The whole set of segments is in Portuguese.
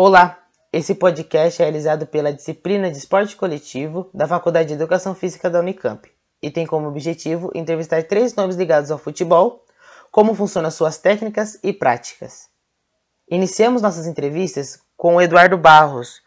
Olá, esse podcast é realizado pela disciplina de Esporte Coletivo da Faculdade de Educação Física da Unicamp e tem como objetivo entrevistar três nomes ligados ao futebol, como funcionam suas técnicas e práticas. Iniciamos nossas entrevistas com o Eduardo Barros,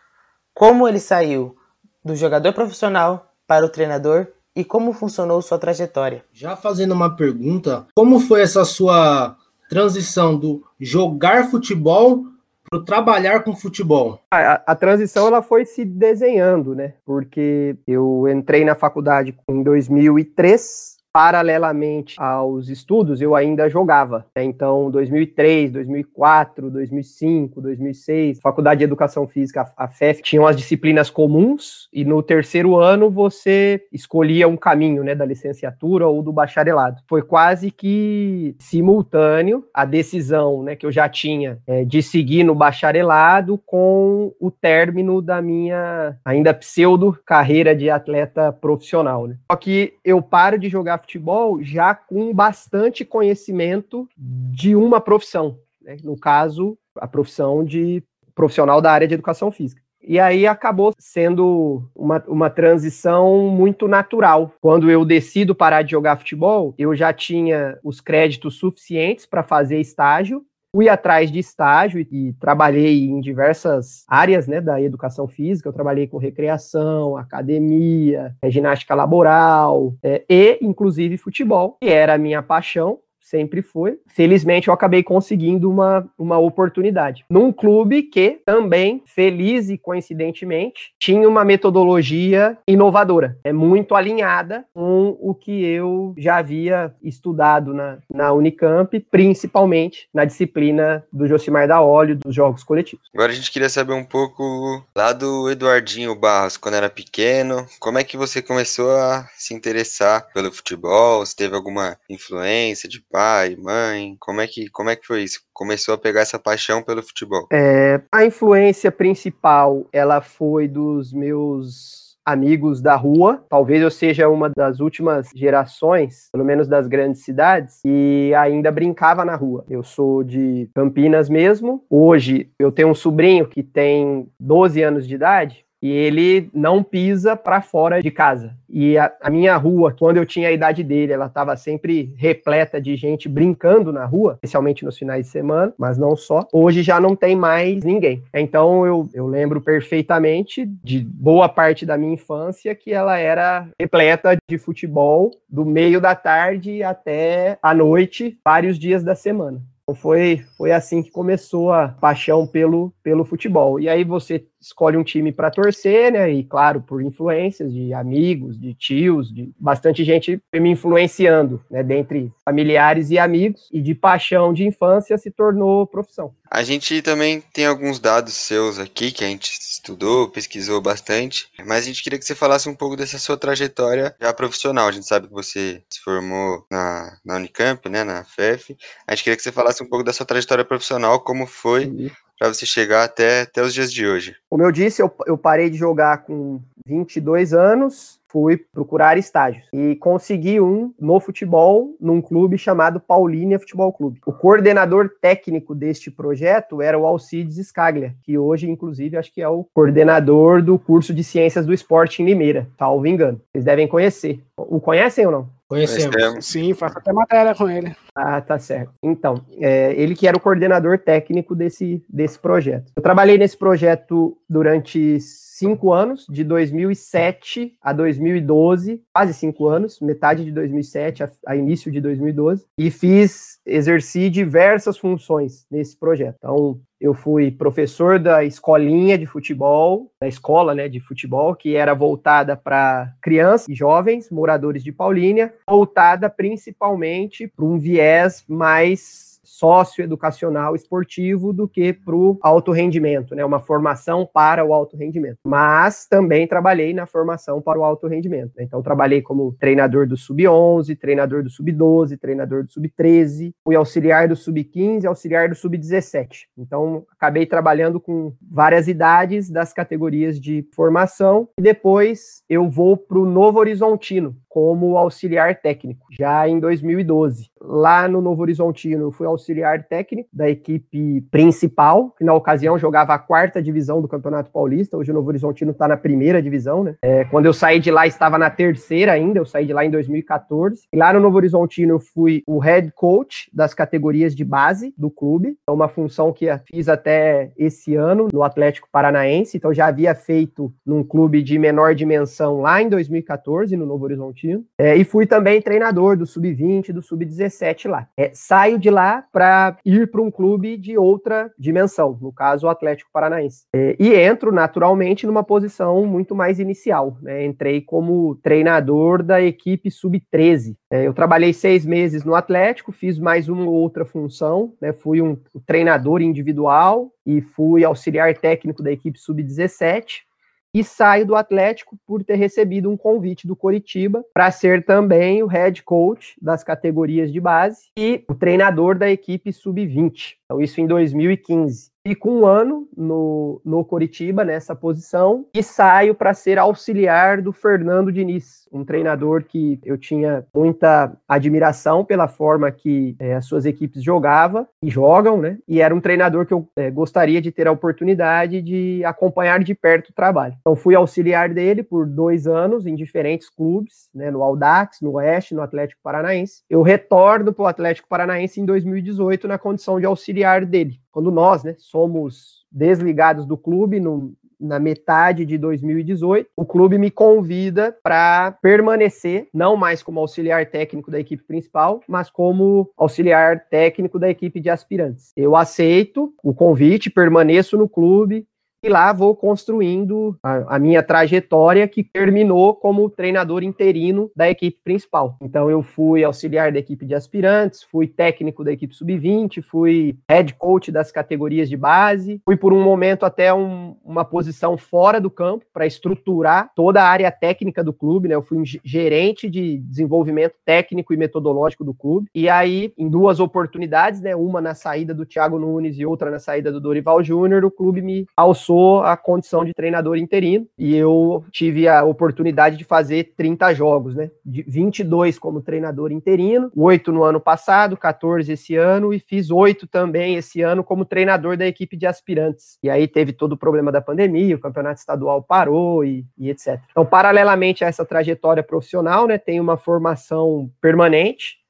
como ele saiu do jogador profissional para o treinador e como funcionou sua trajetória. Já fazendo uma pergunta, como foi essa sua transição do jogar futebol trabalhar com futebol? A, a, transição ela foi se desenhando, né? Porque eu entrei na faculdade em 2003 paralelamente aos estudos, eu ainda jogava. Né? Então, 2003, 2004, 2005, 2006, Faculdade de Educação Física, a FEF, tinham as disciplinas comuns e no terceiro ano você escolhia um caminho, né, da licenciatura ou do bacharelado. Foi quase que simultâneo a decisão, né, que eu já tinha é, de seguir no bacharelado com o término da minha ainda pseudo carreira de atleta profissional. Né? Só que eu paro de jogar futebol já com bastante conhecimento de uma profissão, né? no caso, a profissão de profissional da área de educação física. E aí acabou sendo uma, uma transição muito natural. Quando eu decido parar de jogar futebol, eu já tinha os créditos suficientes para fazer estágio fui atrás de estágio e, e, trabalhei em diversas áreas né, da educação física. Eu trabalhei com recreação, academia, ginástica laboral é, e, inclusive, futebol, que era a minha paixão sempre foi. Felizmente, eu acabei conseguindo uma, uma oportunidade num clube que também, feliz e coincidentemente, tinha uma metodologia inovadora, é muito alinhada com o que eu já havia estudado na, na Unicamp, principalmente na disciplina do Josimar da Óleo, dos jogos coletivos. Agora a gente queria saber um pouco lá do Eduardinho Barros, quando era pequeno, como é que você começou a se interessar pelo futebol? Se teve alguma influência de pai? mãe? Como é que, como é que foi isso? Começou a pegar essa paixão pelo futebol? É, a influência principal, ela foi dos meus amigos da rua. Talvez eu seja uma das últimas gerações, pelo menos das grandes cidades, e ainda brincava na rua. Eu sou de Campinas mesmo. Hoje eu tenho um sobrinho que tem 12 anos de idade e ele não pisa para fora de casa. E a, a, minha rua, quando eu tinha a idade dele, ela estava sempre repleta de gente brincando na rua, especialmente nos finais de semana, mas não só. Hoje já não tem mais ninguém. Então eu, eu lembro perfeitamente de boa parte da minha infância que ela era repleta de futebol do meio da tarde até a noite, vários dias da semana. Então foi, foi assim que começou a paixão pelo, pelo futebol. E aí você escolhe um time para torcer, né? E claro, por influências de amigos, de tios, de bastante gente me influenciando, né? Dentre familiares e amigos, e de paixão de infância se tornou profissão. A gente também tem alguns dados seus aqui que a gente estudou, pesquisou bastante, mas a gente queria que você falasse um pouco dessa sua trajetória já profissional. A gente sabe que você se formou na, na Unicamp, né, na FEF. A gente queria que você falasse um pouco da sua trajetória profissional, como foi uhum para você chegar até, até os dias de hoje? Como eu disse, eu, eu parei de jogar com 22 anos, fui procurar estágios e consegui um no futebol num clube chamado Paulínia Futebol Clube. O coordenador técnico deste projeto era o Alcides Scaglia, que hoje, inclusive, acho que é o coordenador do curso de Ciências do Esporte em Limeira, salvo engano. Vocês devem conhecer. O conhecem ou não? Conhecemos. Sim, faço até matéria com ele. Ah, tá certo. Então, é, ele que era o coordenador técnico desse, desse projeto. Eu trabalhei nesse projeto durante cinco anos, de 2007 a 2012, quase cinco anos, metade de 2007 a, a início de 2012, e fiz, exerci diversas funções nesse projeto. Então, eu fui professor da escolinha de futebol, da escola né, de futebol, que era voltada para crianças e jovens, moradores de Paulínia, voltada principalmente para um viés mais socioeducacional esportivo do que para o alto rendimento, né? Uma formação para o alto rendimento. Mas também trabalhei na formação para o alto rendimento. Né? Então, trabalhei como treinador do sub-11, treinador do sub-12, treinador do sub-13, fui auxiliar do sub-15, auxiliar do sub-17. Então, acabei trabalhando com várias idades das categorias de formação e depois eu vou para o Novo Horizontino, como auxiliar técnico, já em 2012. Lá no Novo Horizontino, eu fui auxiliar técnico da equipe principal, que na ocasião jogava a quarta divisão do Campeonato Paulista. Hoje o Novo Horizontino está na primeira divisão, né? É, quando eu saí de lá, estava na terceira ainda. Eu saí de lá em 2014. E lá no Novo Horizontino, eu fui o head coach das categorias de base do clube. É uma função que fiz até esse ano no Atlético Paranaense. Então já havia feito num clube de menor dimensão lá em 2014, no Novo Horizontino. É, e fui também treinador do Sub-20, do Sub-17 lá. É, saio de lá para ir para um clube de outra dimensão, no caso o Atlético Paranaense. É, e entro naturalmente numa posição muito mais inicial. Né? Entrei como treinador da equipe Sub-13. É, eu trabalhei seis meses no Atlético, fiz mais uma outra função, né? fui um treinador individual e fui auxiliar técnico da equipe Sub-17 e saio do Atlético por ter recebido um convite do Coritiba para ser também o head coach das categorias de base e o treinador da equipe sub-20. Então, isso em 2015. Fico um ano no, no Coritiba, nessa posição, e saio para ser auxiliar do Fernando Diniz, um treinador que eu tinha muita admiração pela forma que é, as suas equipes jogavam e jogam, né? E era um treinador que eu é, gostaria de ter a oportunidade de acompanhar de perto o trabalho. Então, fui auxiliar dele por dois anos em diferentes clubes, né? No Aldax, no Oeste, no Atlético Paranaense. Eu retorno para o Atlético Paranaense em 2018 na condição de auxiliar dele quando nós né, somos desligados do clube no, na metade de 2018, o clube me convida para permanecer, não mais como auxiliar técnico da equipe principal, mas como auxiliar técnico da equipe de aspirantes. Eu aceito o convite, permaneço no clube, e lá vou construindo a, a, minha trajetória que terminou como treinador interino da equipe principal. Então eu fui auxiliar da equipe de aspirantes, fui técnico da equipe sub-20, fui head coach das categorias de base, fui por um momento até um, uma posição fora do campo para estruturar toda a área técnica do clube, né? Eu fui gerente de desenvolvimento técnico e metodológico do clube. E aí, em duas oportunidades, né, uma na saída do Thiago Nunes e outra na saída do Dorival Júnior, o clube me alçou passou a condição de treinador interino e eu tive a oportunidade de fazer 30 jogos, né? De 22 como treinador interino, 8 no ano passado, 14 esse ano e fiz 8 também esse ano como treinador da equipe de aspirantes. E aí teve todo o problema da pandemia, o campeonato estadual parou e, e etc. Então, paralelamente a essa trajetória profissional, né, tem uma formação permanente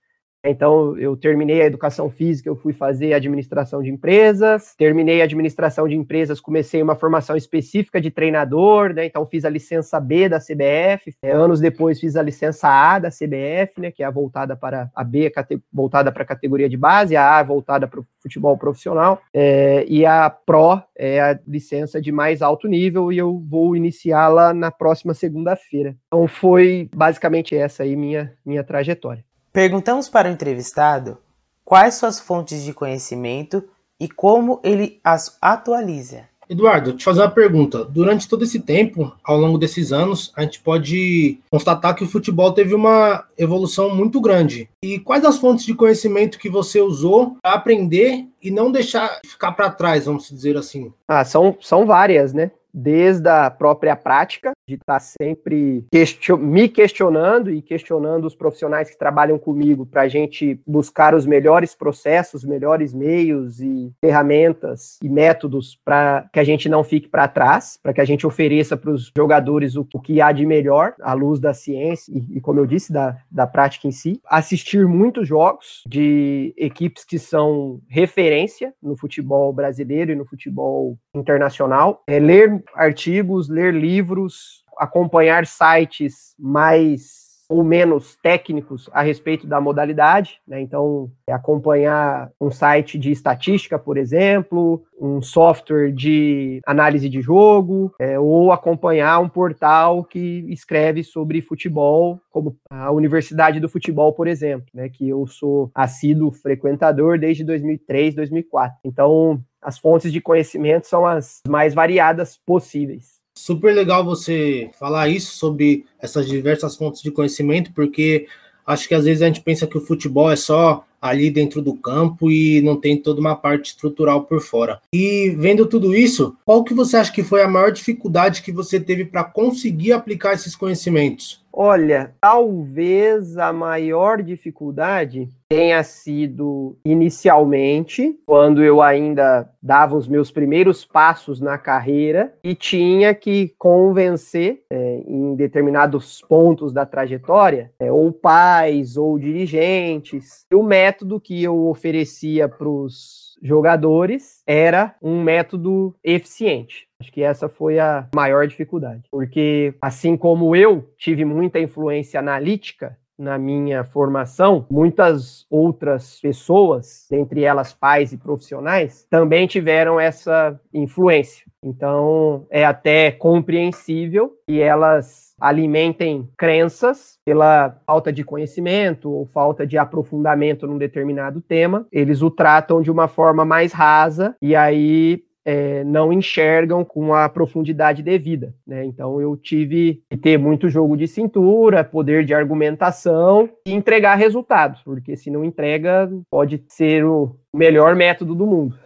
então, eu terminei a educação física, eu fui fazer administração de empresas, terminei a administração de empresas, comecei uma formação específica de treinador, né? Então, fiz a licença B da CBF, é, anos depois fiz a licença A da CBF, né? Que é a voltada para a B, voltada para a categoria de base, a A voltada para o futebol profissional, é, e a Pro é a licença de mais alto nível, e eu vou iniciá-la na próxima segunda-feira. Então, foi basicamente essa aí minha, minha trajetória. Perguntamos para o entrevistado quais suas fontes de conhecimento e como ele as atualiza. Eduardo, te fazer uma pergunta. Durante todo esse tempo, ao longo desses anos, a gente pode constatar que o futebol teve uma evolução muito grande. E quais as fontes de conhecimento que você usou para aprender e não deixar ficar para trás, vamos dizer assim? Ah, são, são várias, né? Desde a própria prática, de estar tá sempre question me questionando e questionando os profissionais que trabalham comigo para a gente buscar os melhores processos, melhores meios e ferramentas e métodos para que a gente não fique para trás, para que a gente ofereça para os jogadores o, o, que há de melhor à luz da ciência e, e, como eu disse, da, da prática em si. Assistir muitos jogos de equipes que são referência no futebol brasileiro e no futebol internacional, é, ler artigos, ler livros, acompanhar sites mais ou menos técnicos a respeito da modalidade, né? Então, é acompanhar um site de estatística, por exemplo, um software de análise de jogo, é, ou acompanhar um portal que escreve sobre futebol, como a Universidade do Futebol, por exemplo, né? Que eu sou assíduo frequentador desde 2003, 2004. Então, as fontes de conhecimento são as mais variadas possíveis. Super legal você falar isso sobre essas diversas fontes de conhecimento, porque acho que às vezes a gente pensa que o futebol é só ali dentro do campo e não tem toda uma parte estrutural por fora. E vendo tudo isso, qual que você acha que foi a maior dificuldade que você teve para conseguir aplicar esses conhecimentos? Olha, talvez a maior dificuldade tenha sido inicialmente, quando eu ainda dava os meus primeiros passos na carreira e tinha que convencer é, em determinados pontos da trajetória, é, ou pais ou dirigentes, o método que eu oferecia para os jogadores era um método eficiente. Acho que essa foi a maior dificuldade, porque assim como eu tive muita influência analítica na minha formação, muitas outras pessoas, entre elas pais e profissionais, também tiveram essa influência. Então, é até compreensível que elas alimentem crenças pela falta de conhecimento ou falta de aprofundamento num determinado tema, eles o tratam de uma forma mais rasa e aí é, não enxergam com a profundidade devida. Né? Então eu tive que ter muito jogo de cintura, poder de argumentação e entregar resultados, porque se não entrega, pode ser o melhor método do mundo.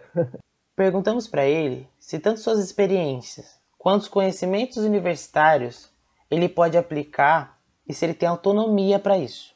Perguntamos para ele se tanto suas experiências quanto os conhecimentos universitários ele pode aplicar e se ele tem autonomia para isso.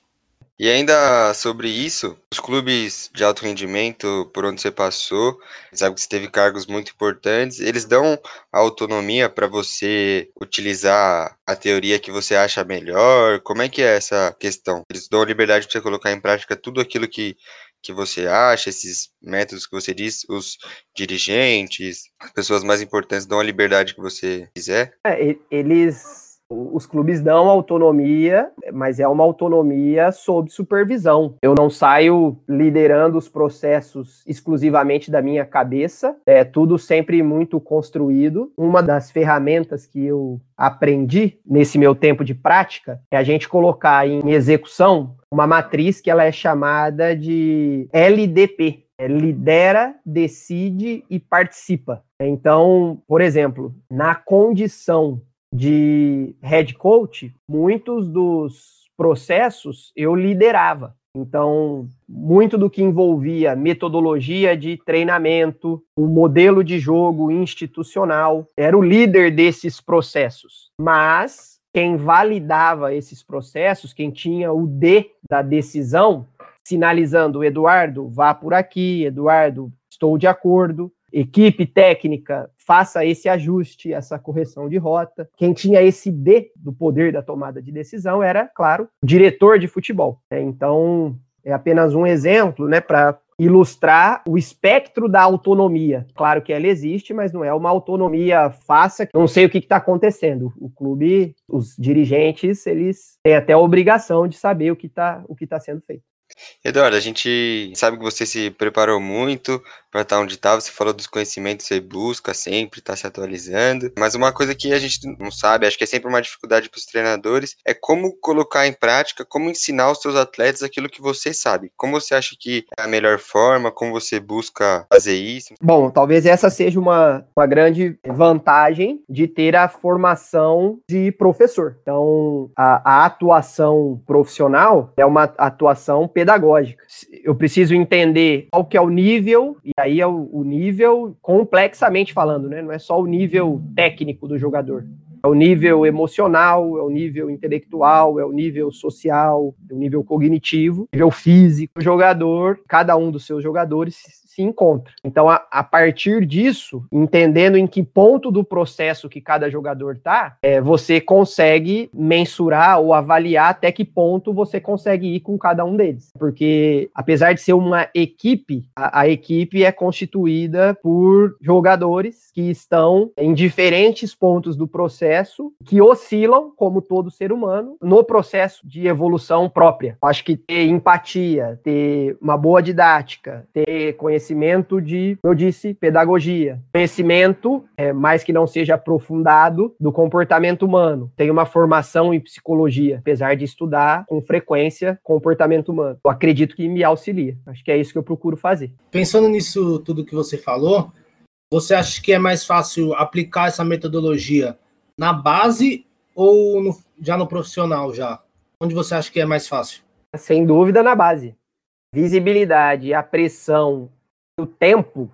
E ainda sobre isso, os clubes de alto rendimento por onde você passou, sabe que você teve cargos muito importantes, eles dão autonomia para você utilizar a teoria que você acha melhor? Como é que é essa questão? Eles dão liberdade para você colocar em prática tudo aquilo que, que você acha, esses métodos que você diz, os dirigentes, as pessoas mais importantes dão a liberdade que você quiser? É, eles os clubes dão autonomia, mas é uma autonomia sob supervisão. Eu não saio liderando os processos exclusivamente da minha cabeça, é tudo sempre muito construído. Uma das ferramentas que eu aprendi nesse meu tempo de prática é a gente colocar em execução uma matriz que ela é chamada de LDP, é lidera, decide e participa. Então, por exemplo, na condição de head coach, muitos dos processos eu liderava. Então, muito do que envolvia metodologia de treinamento, o modelo de jogo institucional, era o líder desses processos. Mas quem validava esses processos, quem tinha o D da decisão, sinalizando, Eduardo, vá por aqui, Eduardo, estou de acordo, equipe técnica faça esse ajuste, essa correção de rota. Quem tinha esse D do poder da tomada de decisão era, claro, o diretor de futebol. Né? Então, é apenas um exemplo, né, para ilustrar o espectro da autonomia. Claro que ela existe, mas não é uma autonomia fácil. Não sei o que está acontecendo. O clube, os dirigentes, eles têm até a obrigação de saber o que está tá sendo feito. Eduardo, a gente sabe que você se preparou muito para estar onde está. Você falou dos conhecimentos você busca sempre, está se atualizando. Mas uma coisa que a gente não sabe, acho que é sempre uma dificuldade para os treinadores, é como colocar em prática, como ensinar os seus atletas aquilo que você sabe. Como você acha que é a melhor forma, como você busca fazer isso? Bom, talvez essa seja uma, uma grande vantagem de ter a formação de professor. Então, a, a atuação profissional é uma atuação pedagógica. Eu preciso entender qual que é o nível, e aí é o, o nível complexamente falando, né? Não é só o nível técnico do jogador. É o nível emocional, é o nível intelectual, é o nível social, é o nível cognitivo, nível físico. O jogador, cada um dos seus jogadores se encontra. Então, a, a, partir disso, entendendo em que ponto do processo que cada jogador está, é, você consegue mensurar ou avaliar até que ponto você consegue ir com cada um deles. Porque, apesar de ser uma equipe, a, a equipe é constituída por jogadores que estão em diferentes pontos do processo, que oscilam, como todo ser humano, no processo de evolução própria. Acho que ter empatia, ter uma boa didática, ter conhecimento conhecimento de, eu disse, pedagogia. Conhecimento, é, mais que não seja aprofundado, do comportamento humano. Tenho uma formação em psicologia, apesar de estudar com frequência comportamento humano. Eu acredito que me auxilia. Acho que é isso que eu procuro fazer. Pensando nisso tudo que você falou, você acha que é mais fácil aplicar essa metodologia na base ou no, já no profissional já? Onde você acha que é mais fácil? Sem dúvida na base. Visibilidade, a pressão, o tempo,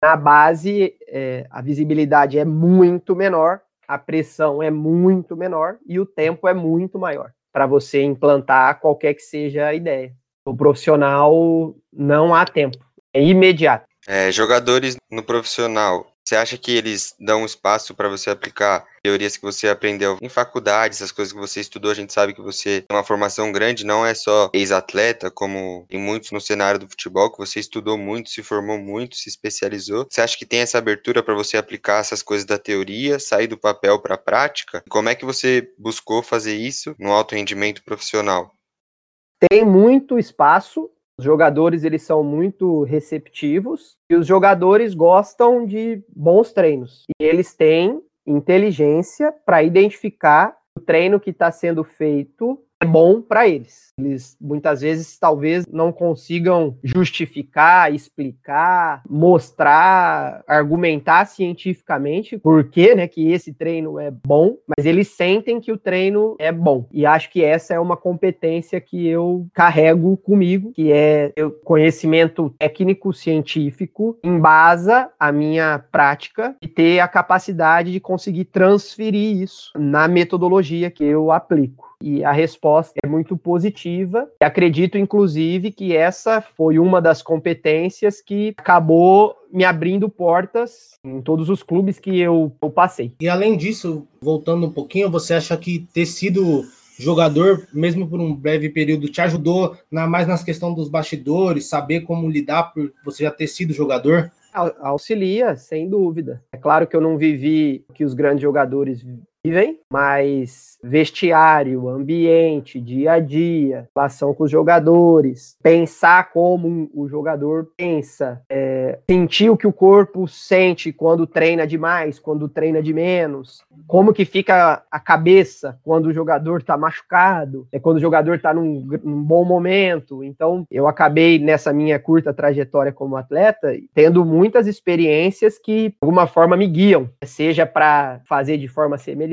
na base, é, a visibilidade é muito menor, a pressão é muito menor e o tempo é muito maior. para você implantar qualquer que seja a ideia. O profissional não há tempo, é imediato. É, jogadores no profissional, você acha que eles dão espaço para você aplicar teorias que você aprendeu em faculdade, essas coisas que você estudou? A gente sabe que você tem uma formação grande, não é só ex-atleta, como tem muitos no cenário do futebol, que você estudou muito, se formou muito, se especializou. Você acha que tem essa abertura para você aplicar essas coisas da teoria, sair do papel para a prática? Como é que você buscou fazer isso no alto rendimento profissional? Tem muito espaço os jogadores eles são muito receptivos e os jogadores gostam de bons treinos. E eles têm inteligência para identificar o treino que está sendo feito é bom para eles. Eles muitas vezes talvez não consigam justificar, explicar, mostrar, argumentar cientificamente por que, né, que esse treino é bom, mas eles sentem que o treino é bom. E acho que essa é uma competência que eu carrego comigo, que é o conhecimento técnico científico embasa a minha prática e ter a capacidade de conseguir transferir isso na metodologia que eu aplico. E a resposta é muito positiva. E acredito, inclusive, que essa foi uma das competências que acabou me abrindo portas em todos os clubes que eu, eu passei. E além disso, voltando um pouquinho, você acha que ter sido jogador, mesmo por um breve período, te ajudou na, mais nas questões dos bastidores, saber como lidar por você já ter sido jogador? Auxilia, sem dúvida. É claro que eu não vivi o que os grandes jogadores vivem, mas vestiário, ambiente, dia a dia, relação com os jogadores, pensar como o jogador pensa, é, sentir o que o corpo sente quando treina demais, quando treina de menos, como que fica a cabeça quando o jogador está machucado, é quando o jogador está num, num, bom momento. Então, eu acabei nessa minha curta trajetória como atleta tendo muitas experiências que de alguma forma me guiam, seja para fazer de forma semelhante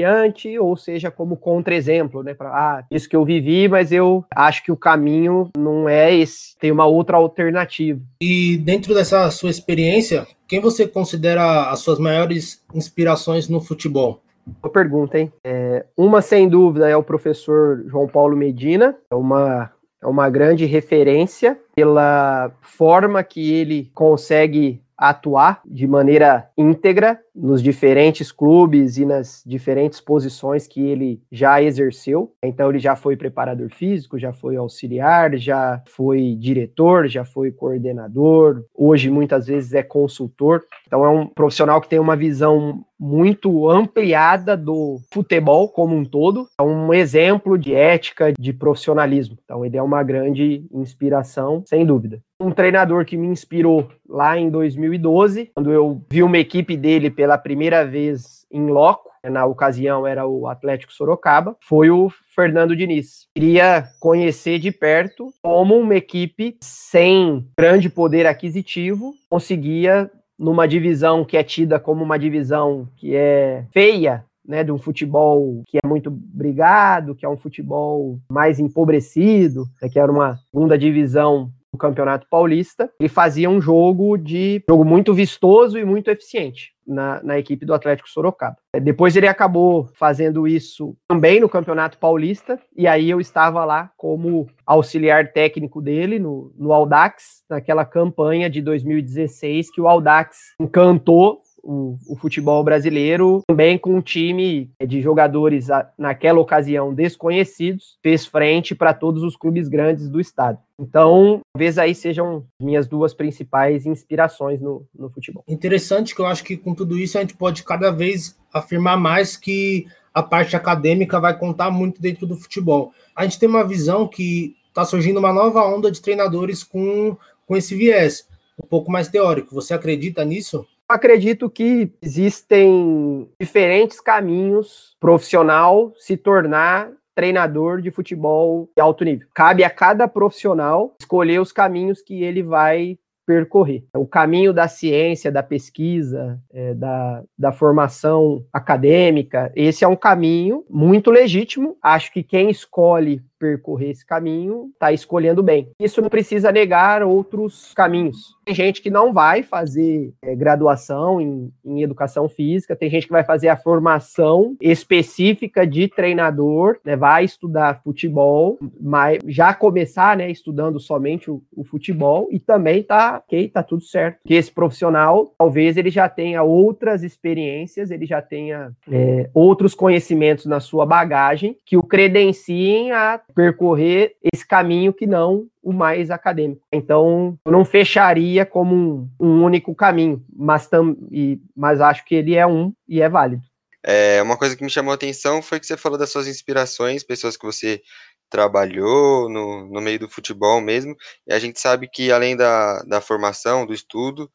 ou seja como contra-exemplo, né? Para ah, isso que eu vivi, mas eu acho que o caminho não é esse, tem uma outra alternativa. E dentro dessa sua experiência, quem você considera as suas maiores inspirações no futebol? Boa pergunta, hein? É, uma, sem dúvida, é o professor João Paulo Medina, é uma, é uma grande referência pela forma que ele consegue atuar de maneira íntegra nos diferentes clubes e nas diferentes posições que ele já exerceu. Então ele já foi preparador físico, já foi auxiliar, já foi diretor, já foi coordenador, hoje muitas vezes é consultor. Então é um profissional que tem uma visão muito ampliada do futebol como um todo, é um exemplo de ética, de profissionalismo. Então ele é uma grande inspiração, sem dúvida. Um treinador que me inspirou lá em 2012, quando eu vi uma equipe dele pela primeira vez em loco, na ocasião era o Atlético Sorocaba, foi o Fernando Diniz. Queria conhecer de perto como uma equipe sem grande poder aquisitivo conseguia numa divisão que é tida como uma divisão que é feia, né, de um futebol que é muito brigado, que é um futebol mais empobrecido, né, que era uma segunda divisão do Campeonato Paulista, ele fazia um jogo de jogo muito vistoso e muito eficiente na, na equipe do Atlético Sorocaba. É, depois ele acabou fazendo isso também no Campeonato Paulista, e aí eu estava lá como auxiliar técnico dele no, no Audax, naquela campanha de 2016 que o Audax encantou o, o, futebol brasileiro, também com um time de jogadores naquela ocasião desconhecidos, fez frente para todos os clubes grandes do estado. Então, talvez aí sejam minhas duas principais inspirações no, no futebol. Interessante que eu acho que com tudo isso a gente pode cada vez afirmar mais que a parte acadêmica vai contar muito dentro do futebol. A gente tem uma visão que está surgindo uma nova onda de treinadores com, com esse viés, um pouco mais teórico. Você acredita nisso? Acredito que existem diferentes caminhos profissional se tornar treinador de futebol de alto nível. Cabe a cada profissional escolher os caminhos que ele vai percorrer. O caminho da ciência, da pesquisa, é, da, da formação acadêmica, esse é um caminho muito legítimo. Acho que quem escolhe percorrer esse caminho está escolhendo bem. Isso não precisa negar outros caminhos. Tem gente que não vai fazer é, graduação em, em, educação física, tem gente que vai fazer a formação específica de treinador, né, vai estudar futebol, mas já começar né, estudando somente o, o futebol e também tá ok, tá tudo certo. Que esse profissional, talvez ele já tenha outras experiências, ele já tenha é, outros conhecimentos na sua bagagem que o credenciem a percorrer esse caminho que não o mais acadêmico. Então, eu não fecharia como um, um único caminho, mas, tam, e, mas acho que ele é um e é válido. É, uma coisa que me chamou a atenção foi que você falou das suas inspirações, pessoas que você trabalhou no, no meio do futebol mesmo, e a gente sabe que além da, da formação, do estudo,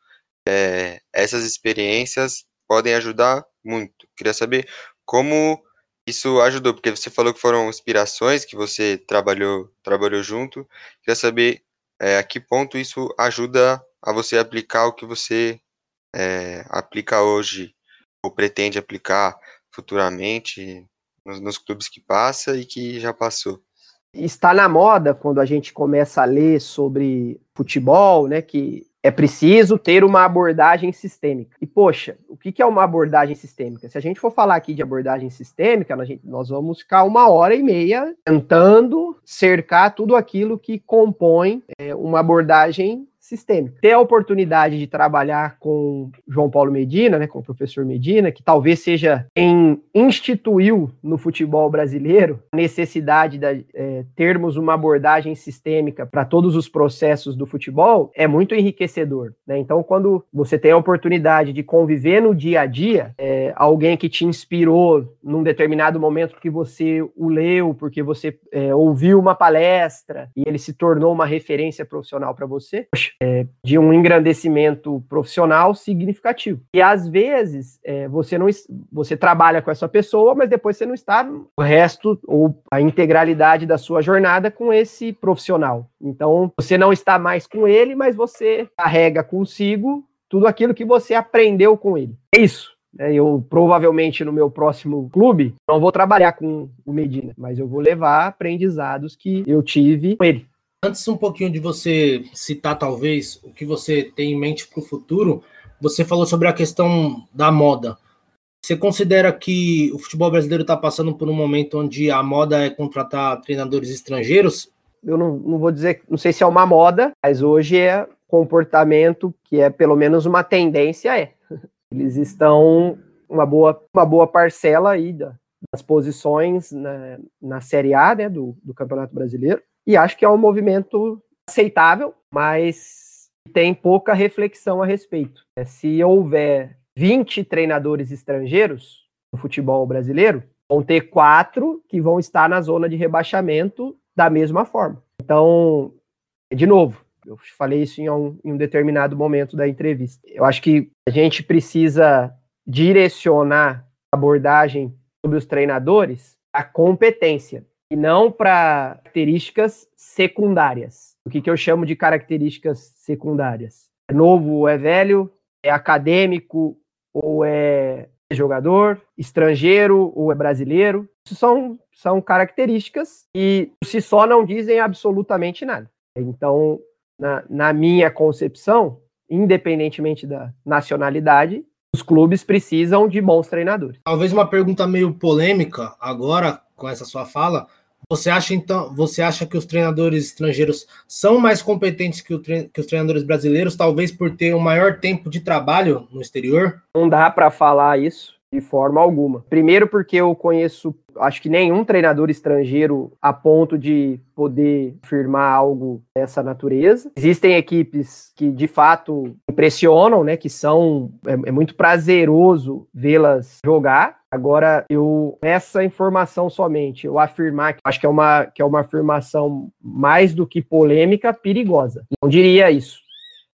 é, essas experiências podem ajudar muito. Queria saber como isso ajudou, porque você falou que foram inspirações que você trabalhou, trabalhou junto. Queria saber é, a que ponto isso ajuda a você aplicar o que você é, aplica hoje, ou pretende aplicar futuramente nos, nos clubes que passa e que já passou. Está na moda quando a gente começa a ler sobre futebol, né, que é preciso ter uma abordagem sistêmica. E, poxa, o que é uma abordagem sistêmica? Se a gente for falar aqui de abordagem sistêmica, nós vamos ficar uma hora e meia tentando cercar tudo aquilo que compõe é, uma abordagem sistêmica. Ter a oportunidade de trabalhar com João Paulo Medina, né, com o professor Medina, que talvez seja quem instituiu no futebol brasileiro a necessidade de é, termos uma abordagem sistêmica para todos os processos do futebol, é muito enriquecedor. Né? Então, quando você tem a oportunidade de conviver no dia a dia, é, alguém que te inspirou num determinado momento porque você o leu, porque você é, ouviu uma palestra e ele se tornou uma referência profissional para você, é, de um engrandecimento profissional significativo. E às vezes é, você não você trabalha com essa pessoa, mas depois você não está o resto ou a integralidade da sua jornada com esse profissional. Então você não está mais com ele, mas você carrega consigo tudo aquilo que você aprendeu com ele. É isso. É, eu provavelmente no meu próximo clube não vou trabalhar com o Medina, mas eu vou levar aprendizados que eu tive com ele. Antes um pouquinho de você citar talvez o que você tem em mente para o futuro, você falou sobre a questão da moda. Você considera que o futebol brasileiro está passando por um momento onde a moda é contratar treinadores estrangeiros? Eu não, não vou dizer, não sei se é uma moda, mas hoje é comportamento que é pelo menos uma tendência é. Eles estão uma boa, uma boa parcela aí das posições na, na Série A né, do, do Campeonato Brasileiro e acho que é um movimento aceitável, mas tem pouca reflexão a respeito. É, se houver 20 treinadores estrangeiros no futebol brasileiro, vão ter quatro que vão estar na zona de rebaixamento da mesma forma. Então, de novo, eu falei isso em um, em um determinado momento da entrevista. Eu acho que a gente precisa direcionar a abordagem sobre os treinadores a competência e não para características secundárias. O que, que eu chamo de características secundárias? É novo ou é velho? É acadêmico ou é jogador? Estrangeiro ou é brasileiro? Isso são, são características e si só não dizem absolutamente nada. Então, na, na minha concepção, independentemente da nacionalidade, os clubes precisam de bons treinadores. Talvez uma pergunta meio polêmica agora com essa sua fala, você acha então, você acha que os treinadores estrangeiros são mais competentes que, que os treinadores brasileiros, talvez por ter um maior tempo de trabalho no exterior? Não dá para falar isso de forma alguma. Primeiro porque eu conheço, acho que nenhum treinador estrangeiro a ponto de poder firmar algo dessa natureza. Existem equipes que de fato impressionam, né, que são é, é muito prazeroso vê-las jogar. Agora, eu essa informação somente, eu afirmar acho que é uma que é uma afirmação mais do que polêmica, perigosa. Não diria isso.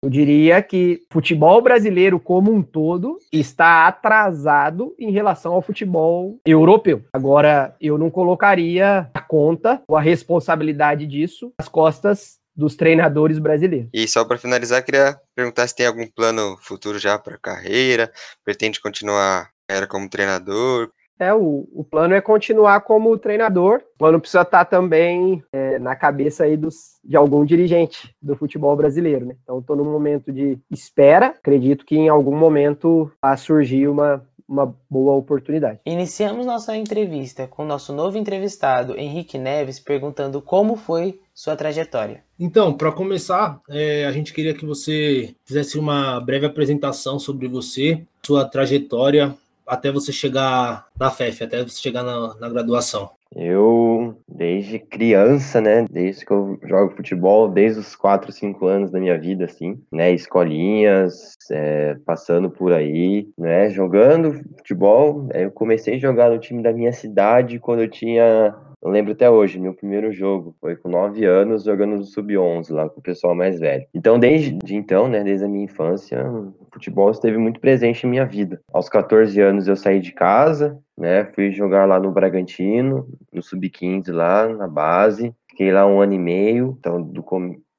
Eu diria que futebol brasileiro como um todo está atrasado em relação ao futebol europeu. Agora, eu não colocaria a conta ou a responsabilidade disso nas costas dos treinadores brasileiros. E só para finalizar, queria perguntar se tem algum plano futuro já para carreira, pretende continuar era como treinador? É, o, o plano é continuar como treinador. O plano precisa estar também é, na cabeça aí dos, de algum dirigente do futebol brasileiro, né? Então, estou num momento de espera. Acredito que em algum momento vai surgir uma, uma boa oportunidade. Iniciamos nossa entrevista com nosso novo entrevistado, Henrique Neves, perguntando como foi sua trajetória. Então, para começar, é, a gente queria que você fizesse uma breve apresentação sobre você, sua trajetória até você chegar na FEF, até você chegar na, na graduação. Eu, desde criança, né, desde que eu jogo futebol, desde os 4, 5 anos da minha vida, assim, né, escolinhas, é, passando por aí, né, jogando futebol, eu comecei a jogar no time da minha cidade quando eu tinha eu lembro até hoje, meu primeiro jogo foi com 9 anos jogando no Sub-11 lá com o pessoal mais velho. Então, desde então, né, desde a minha infância, o futebol esteve muito presente em minha vida. Aos 14 anos eu saí de casa, né, fui jogar lá no Bragantino, no Sub-15 lá na base. Fiquei lá um ano e meio, então do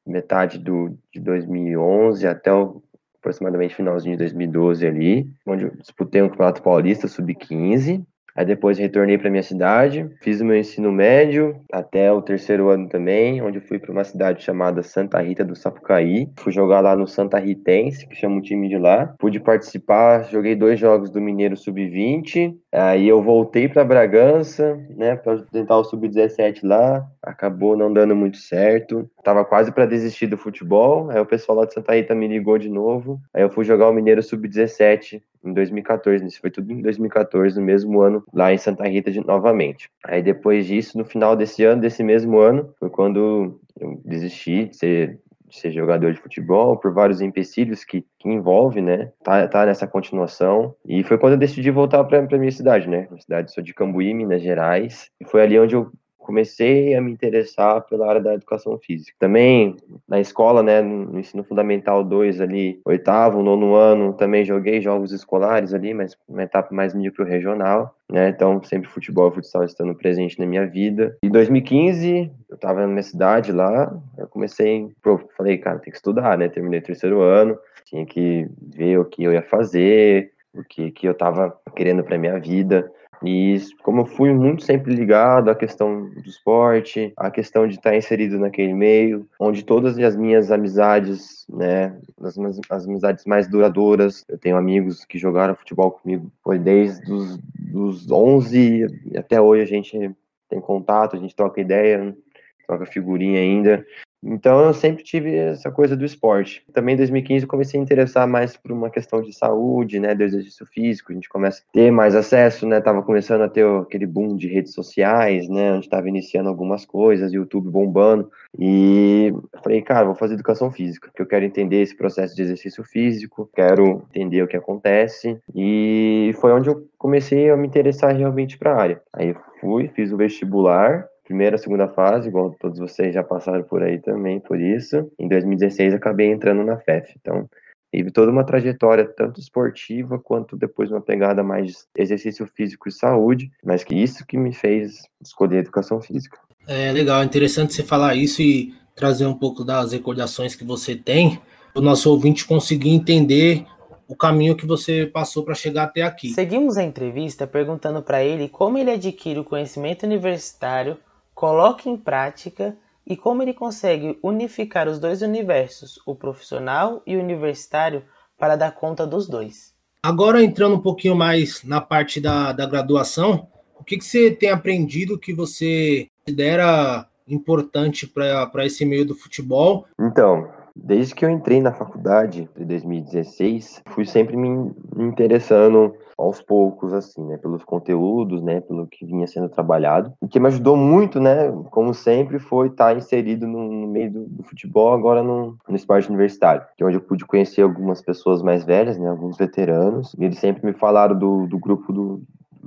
metade do, de 2011 até o aproximadamente finalzinho de 2012 ali, onde eu disputei um campeonato paulista sub-15, Aí depois retornei para minha cidade, fiz o meu ensino médio até o terceiro ano também, onde fui para uma cidade chamada Santa Rita do Sapucaí. Fui jogar lá no Santa Ritense, que chama o time de lá. Pude participar, joguei dois jogos do Mineiro Sub-20. Aí eu voltei para Bragança, né, para tentar o Sub-17 lá. Acabou não dando muito certo. Tava quase para desistir do futebol. Aí o pessoal lá de Santa Rita me ligou de novo. Aí eu fui jogar o Mineiro Sub-17 em 2014, isso foi tudo em 2014, no mesmo ano, lá em Santa Rita de, novamente. Aí depois disso, no final desse ano, desse mesmo ano, foi quando eu desisti de ser, ser jogador de futebol, por vários empecilhos que, que envolve, né, tá, tá nessa continuação. E foi quando eu decidi voltar para minha cidade, né, minha cidade, sou de Cambuí, Minas Gerais, e foi ali onde eu comecei a me interessar pela área da educação física. Também na escola, né, no ensino fundamental 2 ali, oitavo, nono ano, também joguei jogos escolares ali, mas uma etapa mais micro-regional, né, então sempre futebol e futsal estando presente na minha vida. Em 2015, eu estava na minha cidade lá, eu comecei, falei, cara, tem que estudar, né, terminei o terceiro ano, tinha que ver o que eu ia fazer, o que, que eu estava querendo para minha vida. E como eu fui muito sempre ligado à questão do esporte, à questão de estar inserido naquele meio, onde todas as minhas amizades, né, as, as amizades mais duradouras, eu tenho amigos que jogaram futebol comigo, foi desde os dos 11 até hoje a gente tem contato, a gente troca ideia, troca figurinha ainda. Então eu sempre tive essa coisa do esporte. Também em 2015 eu comecei a interessar mais por uma questão de saúde, né, do exercício físico. A gente começa a ter mais acesso, né? Tava começando a ter aquele boom de redes sociais, né, onde estava iniciando algumas coisas, YouTube bombando. E falei, cara, vou fazer educação física, porque eu quero entender esse processo de exercício físico, quero entender o que acontece. E foi onde eu comecei a me interessar realmente para a área. Aí fui, fiz o vestibular, primeira, segunda fase, igual todos vocês já passaram por aí também, por isso. Em 2016 acabei entrando na FEF. Então, tive toda uma trajetória tanto esportiva quanto depois uma pegada mais exercício físico e saúde, mas que isso que me fez escolher educação física. É legal, é interessante você falar isso e trazer um pouco das recordações que você tem, o nosso ouvinte conseguir entender o caminho que você passou para chegar até aqui. Seguimos a entrevista perguntando para ele como ele adquire o conhecimento universitário coloca em prática e como ele consegue unificar os dois universos, o profissional e o universitário, para dar conta dos dois. Agora, entrando um pouquinho mais na parte da, da graduação, o que, que você tem aprendido que você considera importante para esse meio do futebol? Então, desde que eu entrei na faculdade, em 2016, fui sempre me interessando aos poucos, assim, né, pelos conteúdos, né, pelo que vinha sendo trabalhado. O que me ajudou muito, né, como sempre, foi estar inserido no, meio do, do, futebol, agora no, no esporte universitário, que é onde eu pude conhecer algumas pessoas mais velhas, né, alguns veteranos, e eles sempre me falaram do, do grupo do,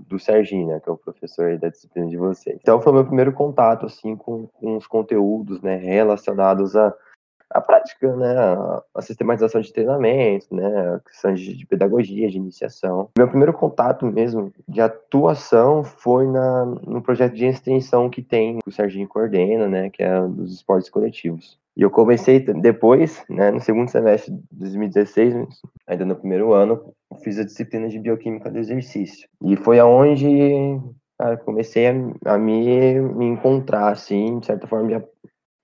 do Serginho, né, que é o professor da disciplina de vocês. Então foi o meu primeiro contato, assim, com, com os conteúdos, né, relacionados a a prática, né, a, sistematização de treinamento, né, a questão de, pedagogia, de iniciação. Meu primeiro contato mesmo de atuação foi na, no projeto de extensão que tem, que o Serginho coordena, né, que é dos esportes coletivos. E eu comecei depois, né, no segundo semestre de 2016, ainda no primeiro ano, fiz a disciplina de bioquímica do exercício. E foi aonde cara, comecei a, a me, me encontrar, assim, de certa forma,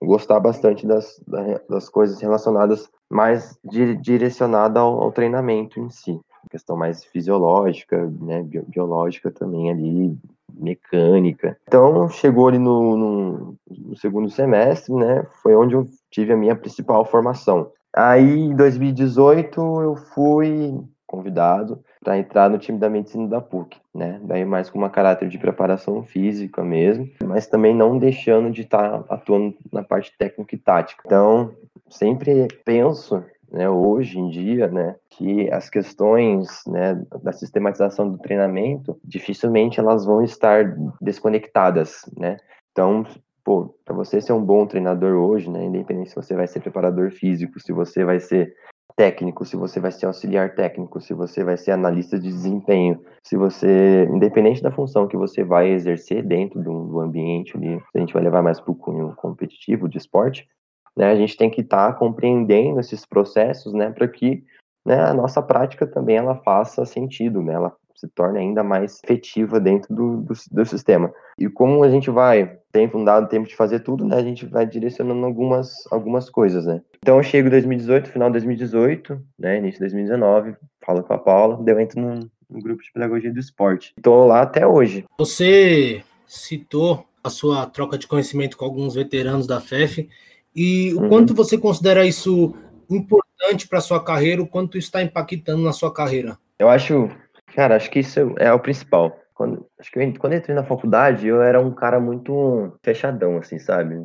gostar bastante das, das coisas relacionadas mais direcionada ao, ao, treinamento em si. Questão mais fisiológica, né, biológica também ali, mecânica. Então, chegou ali no, no, no, segundo semestre, né, foi onde eu tive a minha principal formação. Aí, em 2018, eu fui convidado para entrar no time da medicina da PUC, né? Daí mais com uma caráter de preparação física mesmo, mas também não deixando de estar tá atuando na parte técnica e tática. Então, sempre penso né, hoje em dia, né, que as questões né, da sistematização do treinamento dificilmente elas vão estar desconectadas, né? Então, pô, para você ser um bom treinador hoje, né, independente se você vai ser preparador físico, se você vai ser técnico, se você vai ser auxiliar técnico, se você vai ser analista de desempenho, se você, independente da função que você vai exercer dentro do, ambiente ali, a gente vai levar mais para o cunho competitivo de esporte, né, a gente tem que estar tá compreendendo esses processos, né, para que né, a nossa prática também ela faça sentido, né, ela se torne ainda mais efetiva dentro do, do, do sistema. E como a gente vai, tem um dado tempo de fazer tudo, né, a gente vai direcionando algumas, algumas coisas, né. Então eu chego em 2018, final de 2018, né, início de 2019, falo com a Paula, eu entro no, no grupo de pedagogia do esporte. Estou lá até hoje. Você citou a sua troca de conhecimento com alguns veteranos da FEF e o uhum. quanto você considera isso importante para sua carreira, o quanto isso está impactando na sua carreira? Eu acho Cara, acho que isso é o principal. Quando, acho que eu, quando eu entrei na faculdade, eu era um cara muito fechadão, assim, sabe?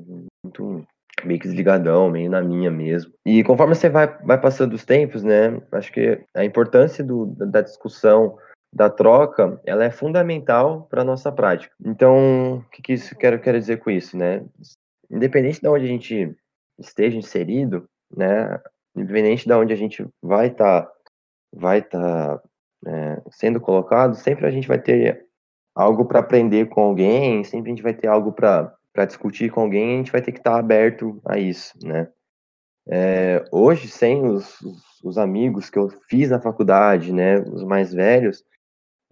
Muito meio que desligadão, meio na minha mesmo. E conforme você vai, vai passando os tempos, né? Acho que a importância do, da discussão, da troca, ela é fundamental para nossa prática. Então, o que, que isso quero, quero dizer com isso, né? Independente de onde a gente esteja inserido, né? Independente de onde a gente vai estar tá, vai tá é, sendo colocado, sempre a gente vai ter algo para aprender com alguém, sempre a gente vai ter algo para discutir com alguém, a gente vai ter que estar tá aberto a isso, né? É, hoje, sem os, os, os, amigos que eu fiz na faculdade, né, os mais velhos,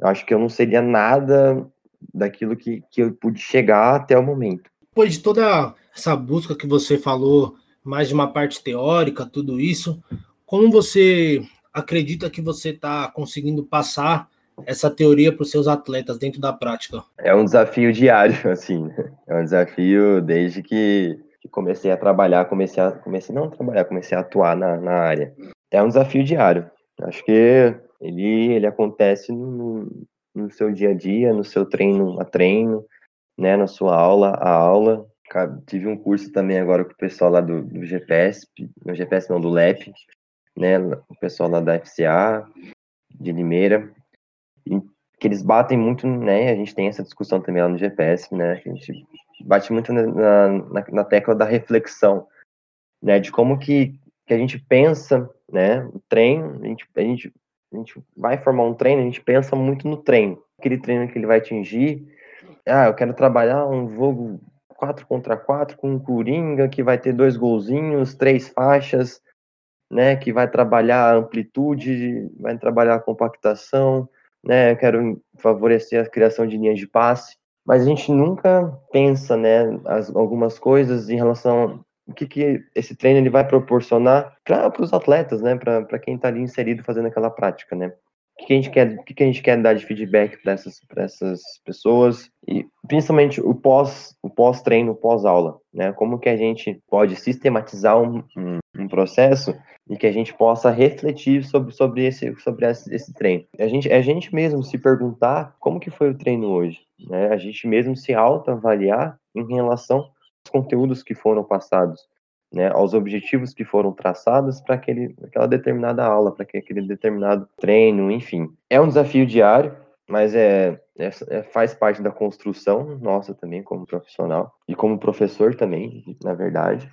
eu acho que eu não seria nada daquilo que, que eu pude chegar até o momento. Depois de toda essa busca que você falou, mais de uma parte teórica, tudo isso, como você acredita que você está conseguindo passar essa teoria para os seus atletas dentro da prática? É um desafio diário, assim. Né? É um desafio desde que, comecei a trabalhar, comecei a comecei não a trabalhar, comecei a atuar na, na área. É um desafio diário. Acho que ele ele acontece no, no seu dia a dia, no seu treino a treino, né, na sua aula a aula. Tive um curso também agora com o pessoal lá do, do GPS, no GPS não, do LEP, né, o pessoal lá da FCA, de Limeira, que eles batem muito, né, a gente tem essa discussão também lá no GPS, né, a gente bate muito na, na, na tecla da reflexão, né, de como que, que a gente pensa, né, o treino, a gente, a gente, a gente vai formar um treino, a gente pensa muito no treino, aquele treino que ele vai atingir, ah, eu quero trabalhar um jogo 4 contra 4 com um Coringa que vai ter dois golzinhos, três faixas, né, que vai trabalhar amplitude, vai trabalhar compactação, né, quero favorecer a criação de linhas de passe, mas a gente nunca pensa, né, as, algumas coisas em relação o que, que esse treino ele vai proporcionar para os atletas, né, para quem está ali inserido fazendo aquela prática, né que a gente quer, o que a gente quer dar de feedback para essas, essas pessoas e principalmente o pós, o pós treino, pós aula, né? Como que a gente pode sistematizar um, um, um, processo e que a gente possa refletir sobre, sobre esse sobre esse, treino. A gente a gente mesmo se perguntar como que foi o treino hoje, né? A gente mesmo se autoavaliar em relação aos conteúdos que foram passados né, aos objetivos que foram traçados para aquela determinada aula, para aquele determinado treino, enfim. É um desafio diário, mas é, é, é, faz parte da construção nossa também como profissional e como professor também, na verdade,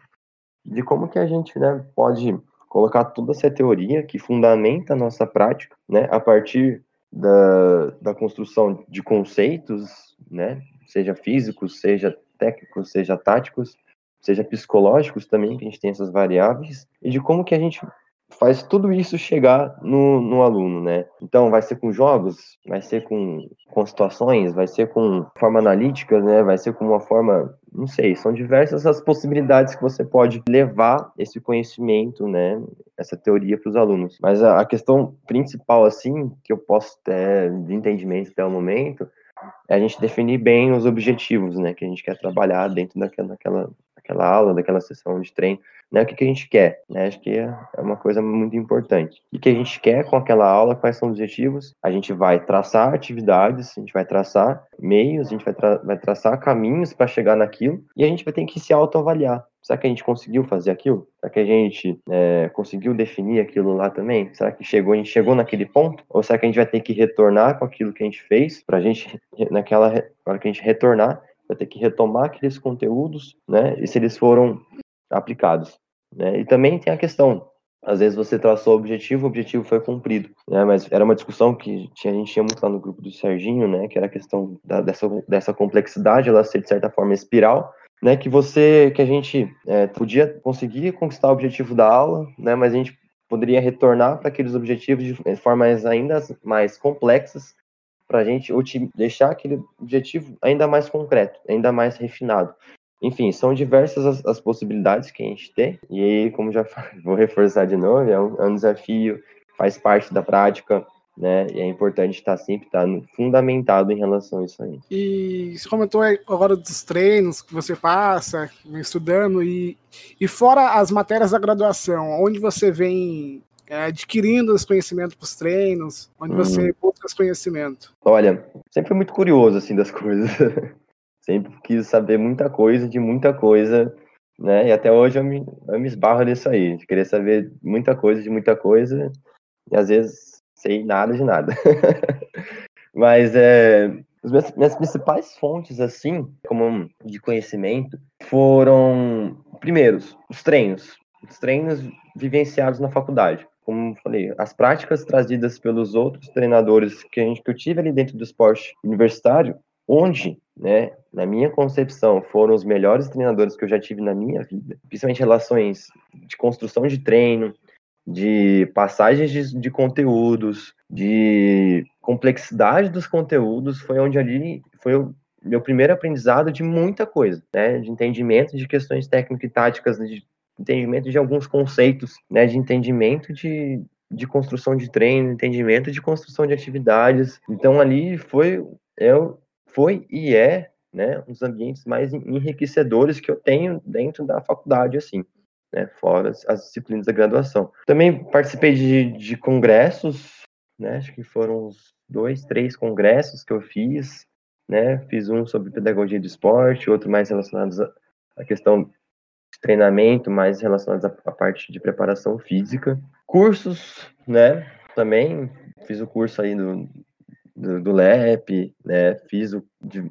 de como que a gente né, pode colocar toda essa teoria que fundamenta a nossa prática, né, a partir da, da construção de conceitos, né, seja físicos, seja técnicos, seja táticos, seja psicológicos também, que a gente tem essas variáveis, e de como que a gente faz tudo isso chegar no, no aluno, né? Então, vai ser com jogos, vai ser com, com situações, vai ser com forma analítica, né? Vai ser com uma forma, não sei, são diversas as possibilidades que você pode levar esse conhecimento, né? Essa teoria para os alunos. Mas a, a, questão principal, assim, que eu posso ter de entendimento até o momento, é a gente definir bem os objetivos, né? Que a gente quer trabalhar dentro daquela, daquela, daquela aula, daquela sessão de treino né, o que, que a gente quer, né, acho que é, é uma coisa muito importante. O que a gente quer com aquela aula, quais são os objetivos, a gente vai traçar atividades, a gente vai traçar meios, a gente vai, tra vai traçar caminhos para chegar naquilo, e a gente vai ter que se autoavaliar. Será que a gente conseguiu fazer aquilo? Será que a gente é, conseguiu definir aquilo lá também? Será que chegou, a gente chegou naquele ponto? Ou será que a gente vai ter que retornar com aquilo que a gente fez para a gente, naquela hora que a gente retornar, vai ter que retomar aqueles conteúdos, né? E se eles foram aplicados. Né? E também tem a questão, às vezes você traçou o objetivo, o objetivo foi cumprido, né? Mas era uma discussão que tinha, a gente tinha muito lá no grupo do Serginho, né? Que era a questão da, dessa, dessa complexidade, ela ser de certa forma espiral, né? Que você, que a gente é, podia conseguir conquistar o objetivo da aula, né? Mas a gente poderia retornar para aqueles objetivos de formas ainda mais complexas, para a gente deixar aquele objetivo ainda mais concreto, ainda mais refinado. Enfim, são diversas as, as, possibilidades que a gente tem, e aí, como já vou reforçar de novo, é um, é um desafio, faz parte da prática, né? E é importante estar sempre estar fundamentado em relação a isso aí. E você comentou agora dos treinos que você passa, estudando, e, e fora as matérias da graduação, onde você vem é, adquirindo esse conhecimento para os treinos, onde hum. você busca esse conhecimento? Olha, sempre muito curioso assim das coisas. Sempre quis saber muita coisa de muita coisa, né? E até hoje eu me, eu me esbarro nisso aí, de querer saber muita coisa de muita coisa, e às vezes sei nada de nada. Mas é, as minhas, minhas, principais fontes, assim, como de conhecimento, foram, primeiros, os treinos. Os treinos vivenciados na faculdade. Como falei, as práticas trazidas pelos outros treinadores que, a gente, que eu tive ali dentro do esporte universitário, onde, né, na minha concepção, foram os melhores treinadores que eu já tive na minha vida, principalmente relações de construção de treino, de passagens de, de conteúdos, de complexidade dos conteúdos, foi onde ali foi o meu primeiro aprendizado de muita coisa, né, de entendimento de questões técnicas e táticas, de entendimento de alguns conceitos, né, de entendimento de, de construção de treino, entendimento de construção de atividades. Então ali foi eu foi e é né, um dos ambientes mais enriquecedores que eu tenho dentro da faculdade, assim, né, fora as, as disciplinas da graduação. Também participei de, de congressos, né, acho que foram uns dois, três congressos que eu fiz, né, fiz um sobre pedagogia do esporte, outro mais relacionado à questão treinamento, mais relacionados à, à parte de preparação física. Cursos, né, também fiz o curso aí do, do, do LEP, né? Fiz o,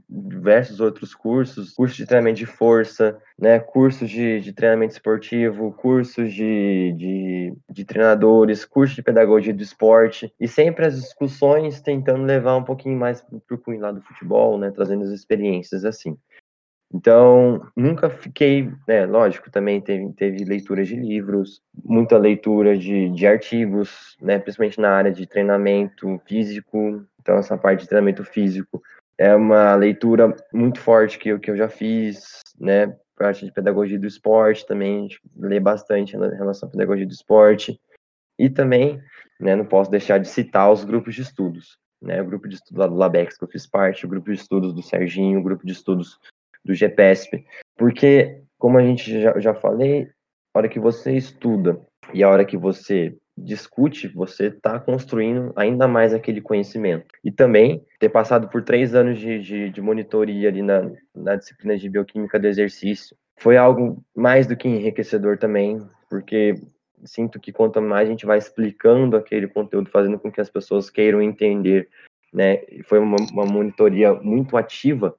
diversos outros cursos, cursos de treinamento de força, né? Cursos de, de treinamento esportivo, cursos de, de, de treinadores, cursos de pedagogia do esporte, e sempre as discussões tentando levar um pouquinho mais para o cunho lá do futebol, né? Trazendo as experiências assim. Então, nunca fiquei, né, lógico, também teve, teve leituras de livros, muita leitura de, de artigos, né, principalmente na área de treinamento físico, então essa parte de treinamento físico é uma leitura muito forte que eu, que eu já fiz, né, parte de pedagogia do esporte também, lê bastante em relação à pedagogia do esporte, e também, né, não posso deixar de citar os grupos de estudos, né, o grupo de estudos lá do Labex que eu fiz parte, o grupo de estudos do Serginho, o grupo de estudos do GPSP, porque, como a gente já, já falei, a hora que você estuda e a hora que você discute, você está construindo ainda mais aquele conhecimento. E também ter passado por três anos de, de, de monitoria ali na, na disciplina de bioquímica do exercício foi algo mais do que enriquecedor também, porque sinto que quanto mais a gente vai explicando aquele conteúdo, fazendo com que as pessoas queiram entender, né? Foi uma, uma monitoria muito ativa,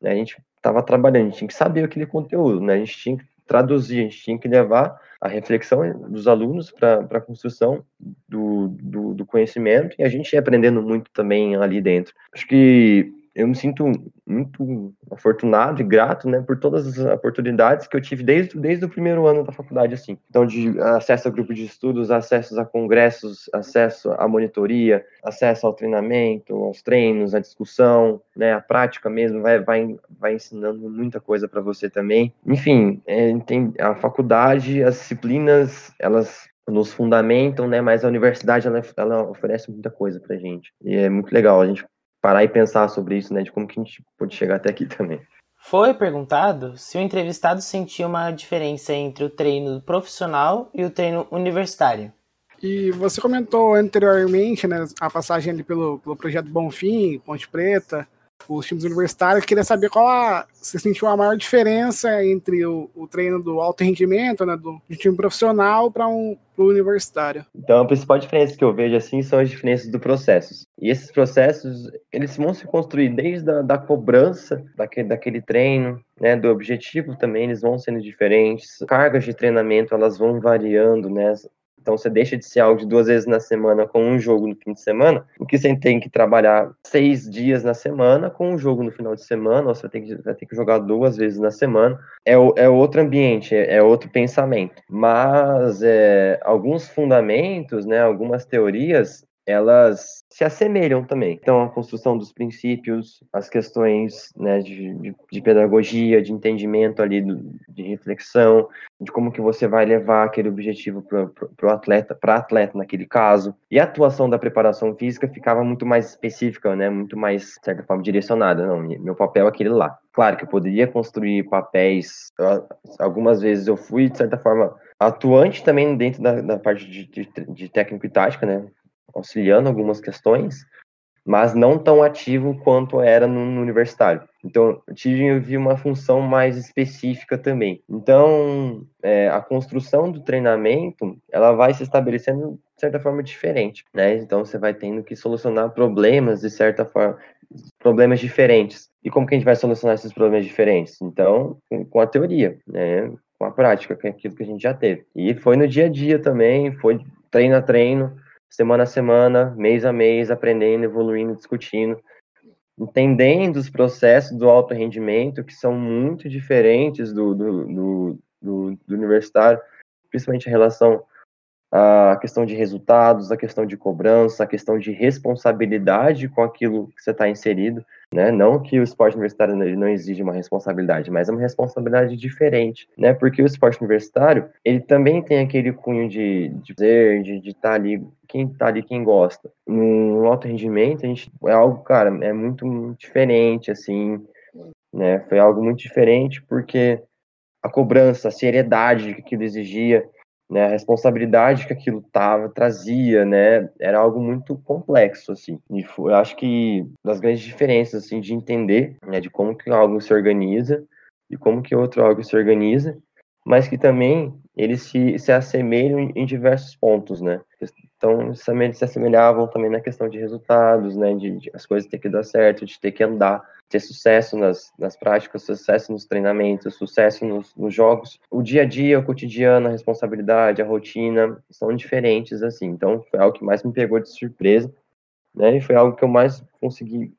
né? A gente estava trabalhando, a gente tinha que saber aquele conteúdo, né? A gente tinha que traduzir, a gente tinha que levar a reflexão dos alunos para a construção do, do, do, conhecimento e a gente ia aprendendo muito também ali dentro. Acho que eu me sinto muito afortunado e grato, né, por todas as oportunidades que eu tive desde, desde o primeiro ano da faculdade, assim. Então, de acesso a grupo de estudos, acesso a congressos, acesso à monitoria, acesso ao treinamento, aos treinos, à discussão, né, a prática mesmo, vai, vai, vai ensinando muita coisa para você também. Enfim, é, tem, a faculdade, as disciplinas, elas nos fundamentam, né? Mas a universidade ela, ela oferece muita coisa para gente e é muito legal a gente parar e pensar sobre isso, né? De como que a gente pode chegar até aqui também. Foi perguntado se o entrevistado sentia uma diferença entre o treino profissional e o treino universitário. E você comentou anteriormente, né, a passagem ali pelo, pelo projeto Bonfim, Ponte Preta, os times universitários. Queria saber qual a, você sentiu a maior diferença entre o, o treino do alto rendimento, né, do, do time profissional para um pro universitário. Então, a principal diferença que eu vejo assim são as diferenças do processos. E esses processos, eles vão se construir desde a da cobrança daquele, daquele treino, né, do objetivo também, eles vão sendo diferentes. Cargas de treinamento, elas vão variando, né? Então você deixa de ser algo de duas vezes na semana com um jogo no fim de semana, o que você tem que trabalhar seis dias na semana com um jogo no final de semana, ou você tem que, vai ter que jogar duas vezes na semana. É, é outro ambiente, é, é outro pensamento. Mas é, alguns fundamentos, né, algumas teorias, elas se assemelham também. Então, a construção dos princípios, as questões né, de, de, de, pedagogia, de entendimento ali, de reflexão, de como que você vai levar aquele objetivo para o atleta, para atleta naquele caso. E a atuação da preparação física ficava muito mais específica, né, muito mais, de certa forma, direcionada. Não, meu papel é aquele lá. Claro que eu poderia construir papéis, algumas vezes eu fui, de certa forma, atuante também dentro da, da parte de, de, de técnico e tática, né? Auxiliando algumas questões, mas não tão ativo quanto era no, no universitário. Então, eu tive uma função mais específica também. Então, é, a construção do treinamento, ela vai se estabelecendo de certa forma diferente, né? Então, você vai tendo que solucionar problemas de certa forma, problemas diferentes. E como que a gente vai solucionar esses problemas diferentes? Então, com a teoria, né? Com a prática, que é aquilo que a gente já teve. E foi no dia a dia também, foi treino a treino, semana a semana, mês a mês, aprendendo, evoluindo, discutindo, entendendo os processos do alto rendimento, que são muito diferentes do, do, do, do, do universitário, principalmente em relação à questão de resultados, a questão de cobrança, a questão de responsabilidade com aquilo que você está inserido. Né? Não que o esporte universitário não exige uma responsabilidade, mas é uma responsabilidade diferente, né? Porque o esporte universitário, ele também tem aquele cunho de dizer, de estar tá ali, quem tá ali, quem gosta. No alto rendimento, a gente, é algo, cara, é muito diferente, assim, né? Foi algo muito diferente porque a cobrança, a seriedade que aquilo exigia, né, a responsabilidade que aquilo tava, trazia, né, era algo muito complexo, assim, e foi, eu acho que das grandes diferenças, assim, de entender, né, de como que algo se organiza e como que outro algo se organiza, mas que também eles se, se assemelham em, diversos pontos, né, então se assemelhavam também na questão de resultados, né, de, de as coisas ter que dar certo, de ter que andar, ter sucesso nas, nas práticas, sucesso nos treinamentos, sucesso nos, nos, jogos. O dia a dia, o cotidiano, a responsabilidade, a rotina são diferentes, assim. Então, foi algo que mais me pegou de surpresa, né? E foi algo que eu mais consegui,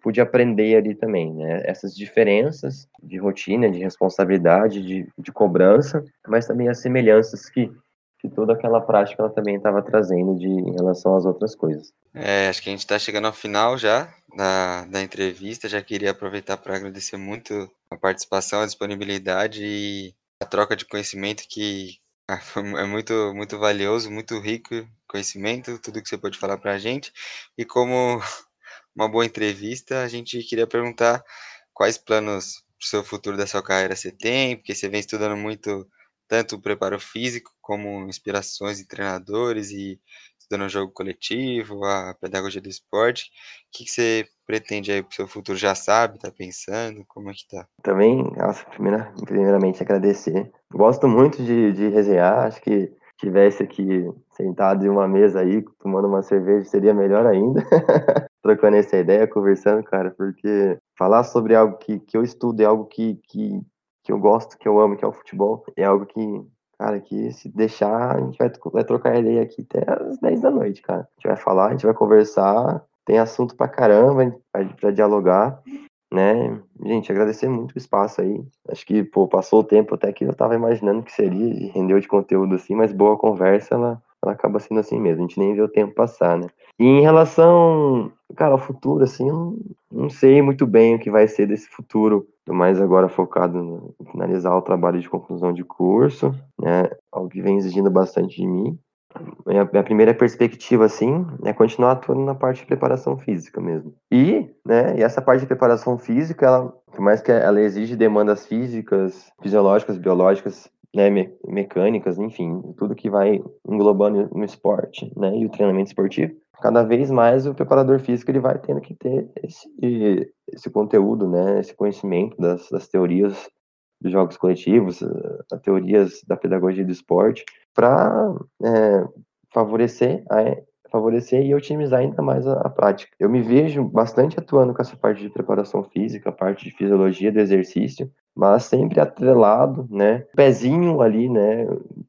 pude aprender ali também, né? Essas diferenças de rotina, de responsabilidade, de, de cobrança, mas também as semelhanças que que toda aquela prática ela também estava trazendo de, em relação às outras coisas. É, acho que a gente está chegando ao final já da, da entrevista. Já queria aproveitar para agradecer muito a participação, a disponibilidade e a troca de conhecimento que ah, é muito, muito valioso, muito rico conhecimento, tudo que você pode falar para a gente. E como uma boa entrevista, a gente queria perguntar quais planos para o seu futuro da sua carreira você tem, porque você vem estudando muito tanto o preparo físico como inspirações de treinadores e estudando o jogo coletivo, a pedagogia do esporte. O que, que você pretende aí para o seu futuro? Já sabe? Está pensando? Como é que tá? Também, nossa, primeira, primeiramente agradecer. Gosto muito de, de resenhar, acho que tivesse aqui sentado em uma mesa aí, tomando uma cerveja, seria melhor ainda. Trocando essa ideia, conversando, cara, porque falar sobre algo que, que eu estudo é algo que, que, que eu gosto, que eu amo, que é o futebol, é algo que, cara, que se deixar, a gente vai, vai trocar ideia aqui até as 10 da noite, cara. A gente vai falar, a gente vai conversar, tem assunto pra caramba para dialogar, né? Gente, agradecer muito o espaço aí. Acho que, pô, passou o tempo até que eu tava imaginando que seria e rendeu de conteúdo assim, mas boa conversa, ela, ela acaba sendo assim mesmo. A gente nem vê o tempo passar, né? E em relação, cara, ao futuro, assim, eu não, não sei muito bem o que vai ser desse futuro. Tô mais agora focado em finalizar o trabalho de conclusão de curso, né? Algo que vem exigindo bastante de mim. Minha, minha, primeira perspectiva, assim, é continuar atuando na parte de preparação física mesmo. E, né, e essa parte de preparação física, ela, por mais que ela exige demandas físicas, fisiológicas, biológicas, né, me, mecânicas, enfim, tudo que vai englobando no esporte, né, e o treinamento esportivo, cada vez mais o preparador físico ele vai tendo que ter esse, esse conteúdo, né, esse conhecimento das, das teorias dos jogos coletivos, as teorias da pedagogia do esporte, para é, favorecer a, favorecer e otimizar ainda mais a, a, prática. Eu me vejo bastante atuando com essa parte de preparação física, a parte de fisiologia do exercício, mas sempre atrelado, né, pezinho ali, né,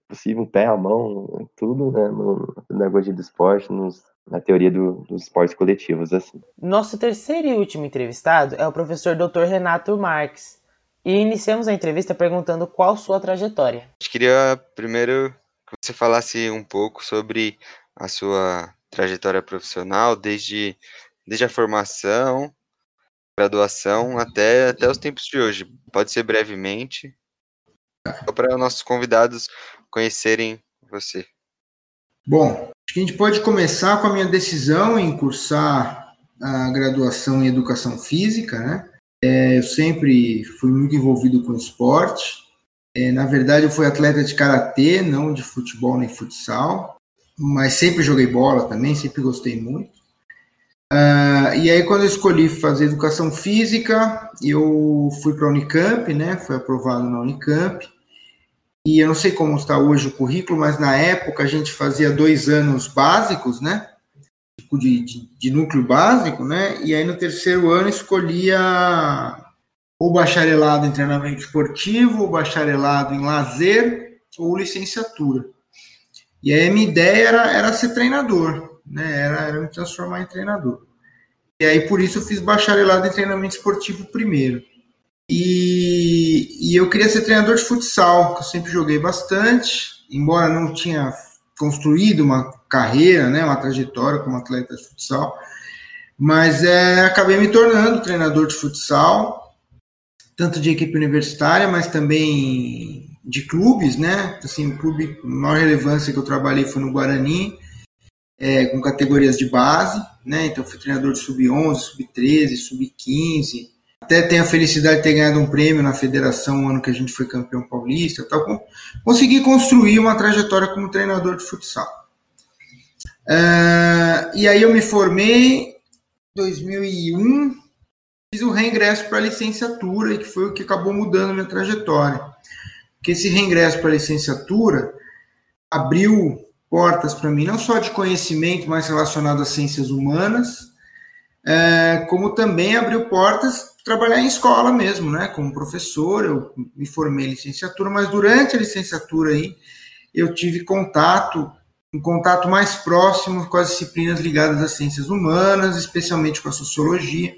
possível um pé, a mão, tudo, né, no, na pedagogia do esporte, nos, na teoria do, dos esportes coletivos, assim. Nosso terceiro e último entrevistado é o professor Dr. Renato Marques, e iniciamos a entrevista perguntando qual sua trajetória. Eu queria primeiro que você falasse um pouco sobre a sua trajetória profissional, desde, desde a formação, graduação, até, até os tempos de hoje. Pode ser brevemente, só para nossos convidados conhecerem você. Bom, acho que a gente pode começar com a minha decisão em cursar a graduação em Educação Física, né? É, eu sempre fui muito envolvido com esporte. É, na verdade, eu fui atleta de karatê, não de futebol nem futsal, mas sempre joguei bola também, sempre gostei muito. Uh, e aí, quando eu escolhi fazer educação física, eu fui para a Unicamp, né? Fui aprovado na Unicamp. E eu não sei como está hoje o currículo, mas na época a gente fazia dois anos básicos, né? Tipo de, de, de núcleo básico, né? E aí no terceiro ano escolhia ou bacharelado em treinamento esportivo, ou bacharelado em lazer, ou licenciatura. E aí a minha ideia era, era ser treinador, né? Era, era me transformar em treinador. E aí por isso eu fiz bacharelado em treinamento esportivo primeiro. E, e eu queria ser treinador de futsal, que eu sempre joguei bastante, embora não tinha construído uma carreira, né, uma trajetória como atleta de futsal, mas é, acabei me tornando treinador de futsal, tanto de equipe universitária, mas também de clubes, né? Assim, o clube maior relevância que eu trabalhei foi no Guarani, é, com categorias de base, né? Então fui treinador de sub-11, sub-13, sub-15. Até tenho a felicidade de ter ganhado um prêmio na federação no ano que a gente foi campeão paulista, tal. Consegui construir uma trajetória como treinador de futsal. Uh, e aí eu me formei em 2001, fiz o reingresso para a licenciatura, que foi o que acabou mudando minha trajetória. Porque esse reingresso para a licenciatura abriu portas para mim, não só de conhecimento, mais relacionado às ciências humanas, é, como também abriu portas para trabalhar em escola mesmo, né? Como professor, eu me formei em licenciatura, mas durante a licenciatura aí eu tive contato um contato mais próximo com as disciplinas ligadas às ciências humanas, especialmente com a sociologia,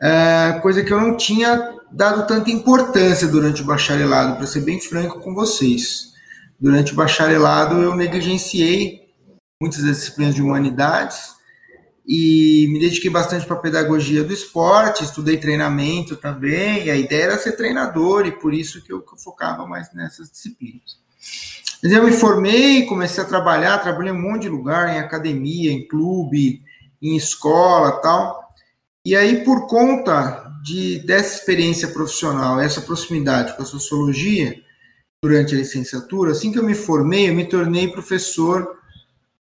é, coisa que eu não tinha dado tanta importância durante o bacharelado, para ser bem franco com vocês. Durante o bacharelado eu negligenciei muitas das disciplinas de humanidades e me dediquei bastante para a pedagogia do esporte, estudei treinamento também, a ideia era ser treinador, e por isso que eu focava mais nessas disciplinas. Mas eu me formei, comecei a trabalhar, trabalhei em um monte de lugar, em academia, em clube, em escola tal. E aí, por conta de, dessa experiência profissional, essa proximidade com a sociologia, durante a licenciatura, assim que eu me formei, eu me tornei professor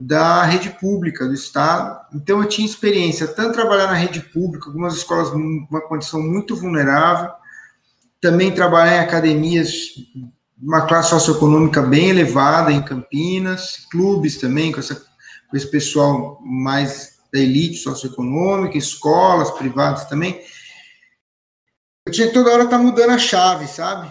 da rede pública do Estado. Então, eu tinha experiência tanto trabalhar na rede pública, algumas escolas uma condição muito vulnerável, também trabalhar em academias uma classe socioeconômica bem elevada em Campinas, clubes também, com, essa, com esse pessoal mais da elite socioeconômica, escolas privadas também. Eu tinha que toda hora estar tá mudando a chave, sabe?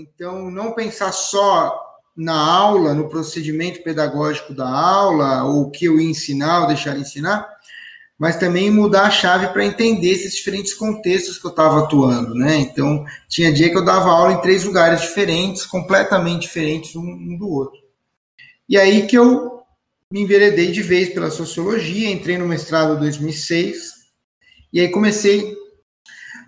Então, não pensar só na aula, no procedimento pedagógico da aula, ou o que eu ia ensinar ou deixar de ensinar, mas também mudar a chave para entender esses diferentes contextos que eu estava atuando, né? Então, tinha dia que eu dava aula em três lugares diferentes, completamente diferentes um do outro. E aí que eu me enveredei de vez pela sociologia, entrei no mestrado em 2006, e aí comecei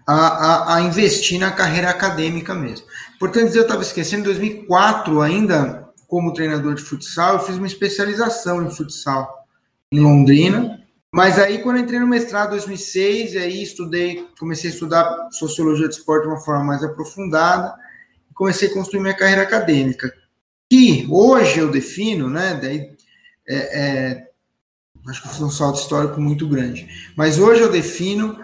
a, a, a investir na carreira acadêmica mesmo. Portanto, eu estava esquecendo, em 2004, ainda como treinador de futsal, eu fiz uma especialização em futsal em Londrina, mas aí, quando entrei no mestrado em 2006, aí estudei, comecei a estudar sociologia do esporte de uma forma mais aprofundada, e comecei a construir minha carreira acadêmica, que hoje eu defino, né, daí, é, é, acho que foi um salto histórico muito grande, mas hoje eu defino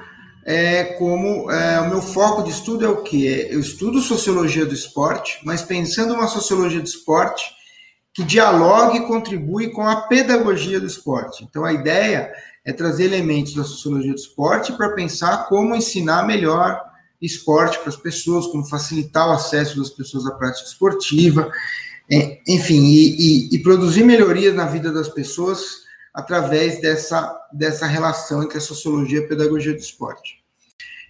é, como é, o meu foco de estudo é o que? Eu estudo sociologia do esporte, mas pensando uma sociologia do esporte que dialogue e contribui com a pedagogia do esporte. Então, a ideia é trazer elementos da sociologia do esporte para pensar como ensinar melhor esporte para as pessoas, como facilitar o acesso das pessoas à prática esportiva, é, enfim, e, e, e, produzir melhorias na vida das pessoas através dessa, dessa relação entre a sociologia e a pedagogia do esporte.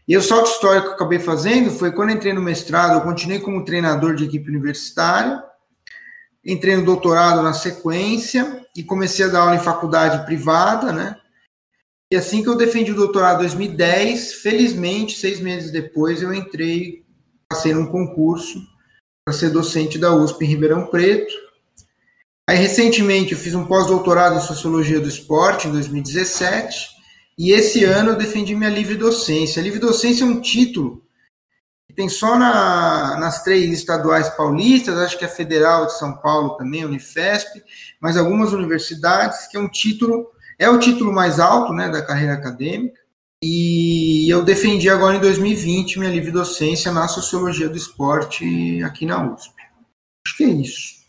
E o salto histórico que eu acabei fazendo foi quando entrei no mestrado, eu continuei como treinador de equipe universitária, entrei no doutorado na sequência e comecei a dar aula em faculdade privada, né? E assim que eu defendi o doutorado em 2010, felizmente, seis meses depois, eu entrei, passei num concurso para ser docente da USP em Ribeirão Preto. Aí, recentemente, eu fiz um pós-doutorado em Sociologia do Esporte, em 2017, e esse ano eu defendi minha livre docência. A livre docência é um título que tem só na, nas três estaduais paulistas, acho que a Federal de São Paulo também, a Unifesp, mas algumas universidades, que é um título é o título mais alto né, da carreira acadêmica. E eu defendi agora em 2020 minha livre docência na sociologia do esporte aqui na USP. Acho que é isso.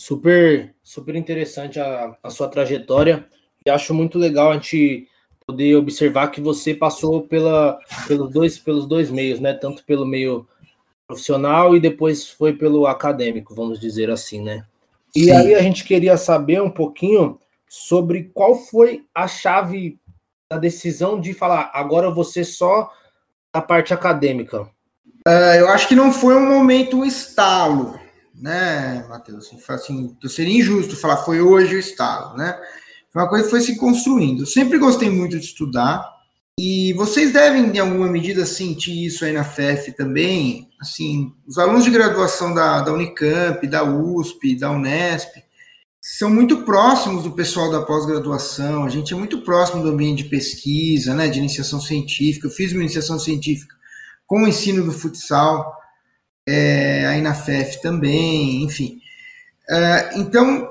Super, super interessante a, a sua trajetória. E acho muito legal a gente poder observar que você passou pela, pelos, dois, pelos dois meios, né? Tanto pelo meio profissional e depois foi pelo acadêmico, vamos dizer assim, né? E Sim. aí a gente queria saber um pouquinho sobre qual foi a chave da decisão de falar agora você só a parte acadêmica. Uh, eu acho que não foi um momento um estalo, né, Matheus? Assim, assim, seria injusto falar foi hoje o estalo, né? Foi uma coisa que foi se construindo. Eu sempre gostei muito de estudar e vocês devem, em alguma medida, sentir isso aí na FEF também. Assim, os alunos de graduação da, da Unicamp, da USP, da Unesp, são muito próximos do pessoal da pós-graduação, a gente é muito próximo do ambiente de pesquisa, né, de iniciação científica. Eu fiz uma iniciação científica com o ensino do futsal, é, aí na FEF também, enfim. É, então,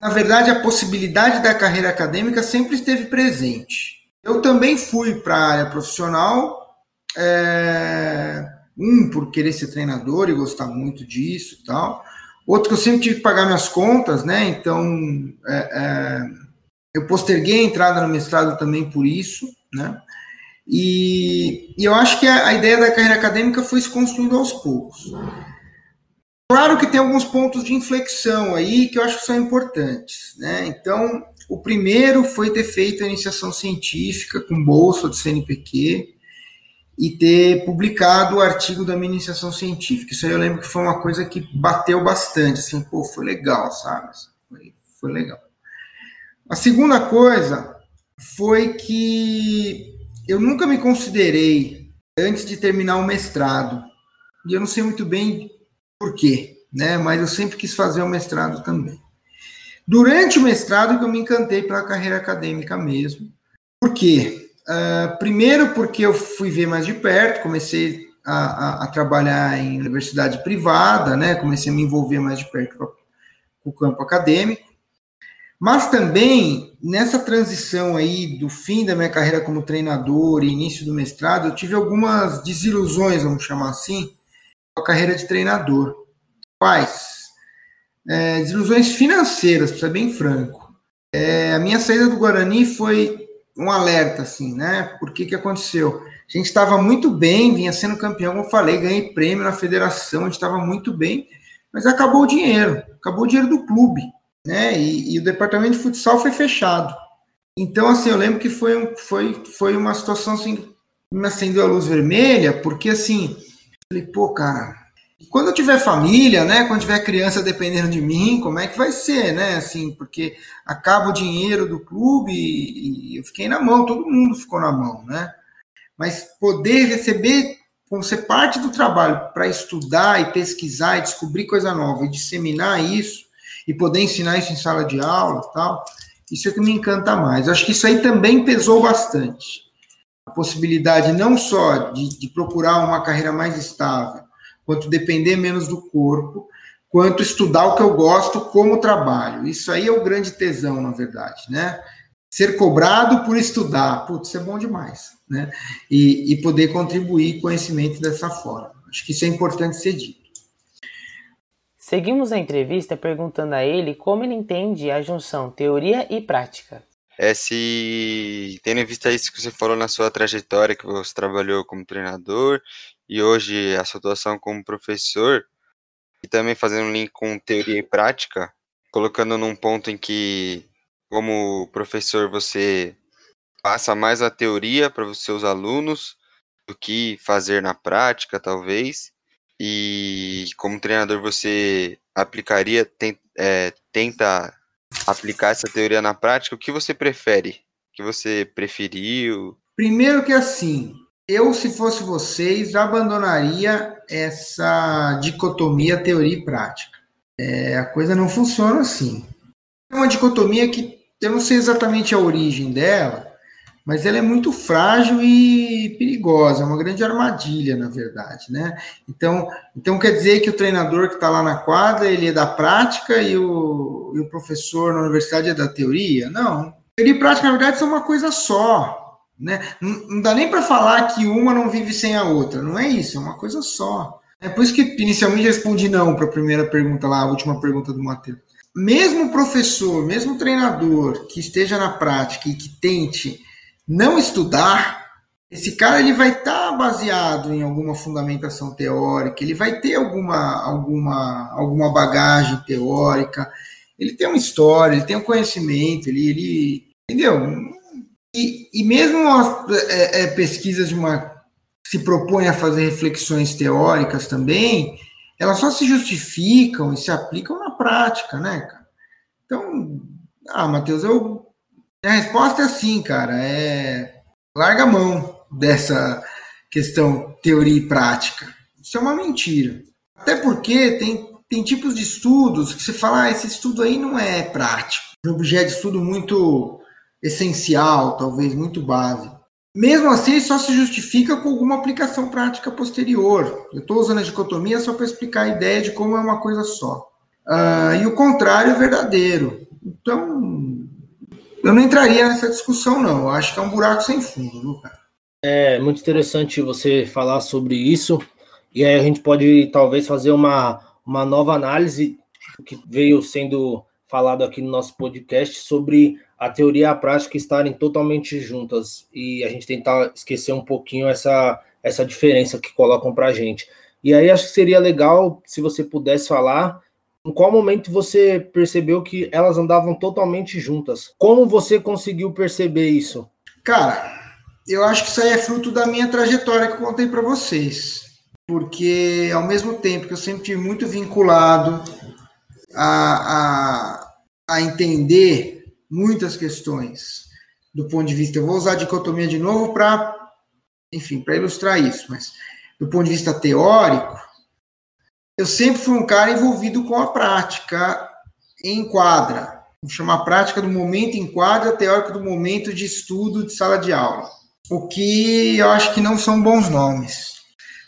na verdade, a possibilidade da carreira acadêmica sempre esteve presente. Eu também fui para a área profissional, é, um, por querer ser treinador e gostar muito disso e tal, Outro que eu sempre tive que pagar minhas contas, né? Então, é, é, eu posterguei a entrada no mestrado também por isso, né? E, e eu acho que a, a, ideia da carreira acadêmica foi se construindo aos poucos. Claro que tem alguns pontos de inflexão aí que eu acho que são importantes, né? Então, o primeiro foi ter feito a iniciação científica com bolsa do CNPq, e ter publicado o artigo da minha iniciação científica. Isso aí eu lembro que foi uma coisa que bateu bastante, assim, pô, foi legal, sabe? Foi, foi legal. A segunda coisa foi que eu nunca me considerei, antes de terminar o mestrado, e eu não sei muito bem por quê, né? Mas eu sempre quis fazer o mestrado também. Durante o mestrado que eu me encantei pela carreira acadêmica mesmo. Por quê? Uh, primeiro, porque eu fui ver mais de perto, comecei a, a, a, trabalhar em universidade privada, né? Comecei a me envolver mais de perto com, o campo acadêmico. Mas também, nessa transição aí do fim da minha carreira como treinador e início do mestrado, eu tive algumas desilusões, vamos chamar assim, com a carreira de treinador. Quais? É, desilusões financeiras, para ser bem franco. É, a minha saída do Guarani foi um alerta, assim, né? Por que que aconteceu? A gente estava muito bem, vinha sendo campeão, como eu falei, ganhei prêmio na federação, a gente estava muito bem, mas acabou o dinheiro, acabou o dinheiro do clube, né? E, e, o departamento de futsal foi fechado. Então, assim, eu lembro que foi, foi, foi uma situação assim, me acendeu a luz vermelha, porque assim, falei, pô, cara, quando eu tiver família, né, quando tiver criança dependendo de mim, como é que vai ser, né, assim, porque acaba o dinheiro do clube e, e eu fiquei na mão, todo mundo ficou na mão, né, mas poder receber, como ser parte do trabalho para estudar e pesquisar e descobrir coisa nova e disseminar isso e poder ensinar isso em sala de aula tal, isso é que me encanta mais. Acho que isso aí também pesou bastante. A possibilidade não só de, de procurar uma carreira mais estável, quanto depender menos do corpo, quanto estudar o que eu gosto como trabalho. Isso aí é o grande tesão, na verdade, né? Ser cobrado por estudar, putz, isso é bom demais, né? E, e poder contribuir conhecimento dessa forma. Acho que isso é importante ser dito. Seguimos a entrevista perguntando a ele como ele entende a junção teoria e prática. É se, tendo em vista isso que você falou na sua trajetória, que você trabalhou como treinador e hoje a sua atuação como professor, e também fazendo um link com teoria e prática, colocando num ponto em que, como professor, você passa mais a teoria para os seus alunos do que fazer na prática, talvez, e como treinador você aplicaria, tem, é, tenta aplicar essa teoria na prática, o que você prefere? O que você preferiu? Primeiro que assim, eu se fosse vocês abandonaria essa dicotomia teoria e prática. É, a coisa não funciona assim. É uma dicotomia que eu não sei exatamente a origem dela, mas ela é muito frágil e perigosa, é uma grande armadilha, na verdade, né? Então, então quer dizer que o treinador que está lá na quadra, ele é da prática e o, e o professor na universidade é da teoria? Não. Teoria e prática, na verdade, são uma coisa só, né? Não, não dá nem para falar que uma não vive sem a outra, não é isso, é uma coisa só. É por isso que inicialmente respondi não para a primeira pergunta lá, a última pergunta do Matheus. Mesmo professor, mesmo treinador que esteja na prática e que tente não estudar, esse cara ele vai estar tá baseado em alguma fundamentação teórica, ele vai ter alguma, alguma, alguma bagagem teórica, ele tem uma história, ele tem um conhecimento, ele, ele entendeu? E, e mesmo as é, é, pesquisas de uma se propõem a fazer reflexões teóricas também, elas só se justificam e se aplicam na prática, né, cara? Então, ah, Matheus, eu a resposta é sim, cara. É larga mão dessa questão teoria e prática. Isso é uma mentira. Até porque tem, tem tipos de estudos que você fala, ah, esse estudo aí não é prático. Um objeto de estudo muito essencial, talvez muito básico. Mesmo assim, só se justifica com alguma aplicação prática posterior. Eu estou usando a dicotomia só para explicar a ideia de como é uma coisa só. Uh, e o contrário é verdadeiro. Então, eu não entraria nessa discussão, não. Eu acho que é um buraco sem fundo, viu, cara? É muito interessante você falar sobre isso. E aí a gente pode talvez fazer uma, uma nova análise que veio sendo falado aqui no nosso podcast sobre a teoria e a prática estarem totalmente juntas e a gente tentar esquecer um pouquinho essa, essa diferença que colocam para a gente. E aí acho que seria legal se você pudesse falar em qual momento você percebeu que elas andavam totalmente juntas? Como você conseguiu perceber isso? Cara, eu acho que isso aí é fruto da minha trajetória que eu contei para vocês. Porque ao mesmo tempo que eu sempre tive muito vinculado a, a, a entender muitas questões do ponto de vista. Eu vou usar a dicotomia de novo para, enfim, para ilustrar isso, mas do ponto de vista teórico, eu sempre fui um cara envolvido com a prática em quadra. Vamos chamar a prática do momento em quadra, teórica do momento de estudo de sala de aula. O que eu acho que não são bons nomes.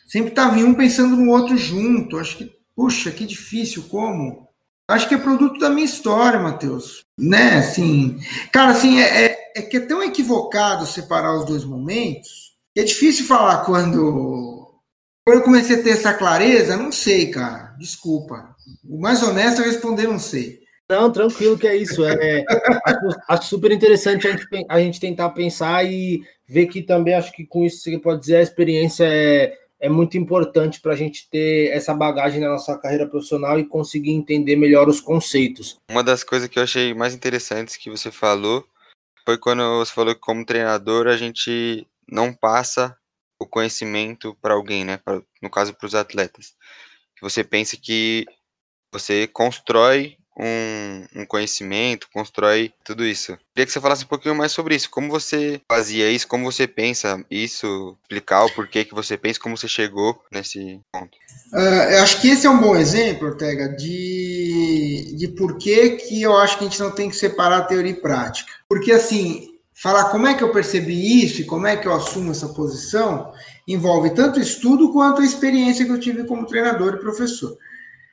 Sempre estava um pensando no outro junto. Acho que, puxa, que difícil, como? Acho que é produto da minha história, Matheus. Né, assim. Cara, assim, é, é, é que é tão equivocado separar os dois momentos. É difícil falar quando quando eu comecei a ter essa clareza, não sei, cara. Desculpa. O mais honesto é responder, não sei. Não, tranquilo que é isso. É, acho, acho, super interessante a gente, a gente tentar pensar e ver que também acho que com isso você pode dizer a experiência é, é muito importante para a gente ter essa bagagem na nossa carreira profissional e conseguir entender melhor os conceitos. Uma das coisas que eu achei mais interessantes que você falou foi quando você falou que como treinador a gente não passa o conhecimento para alguém, né? Pra, no caso para os atletas. Que você pensa que você constrói um, um, conhecimento, constrói tudo isso. Queria que você falasse um pouquinho mais sobre isso. Como você fazia isso? Como você pensa isso? Explicar o porquê que você pensa, como você chegou nesse ponto. Uh, eu acho que esse é um bom exemplo, Ortega, de, de por que, que eu acho que a gente não tem que separar teoria e prática. Porque, assim, falar como é que eu percebi isso e como é que eu assumo essa posição envolve tanto estudo quanto a experiência que eu tive como treinador e professor.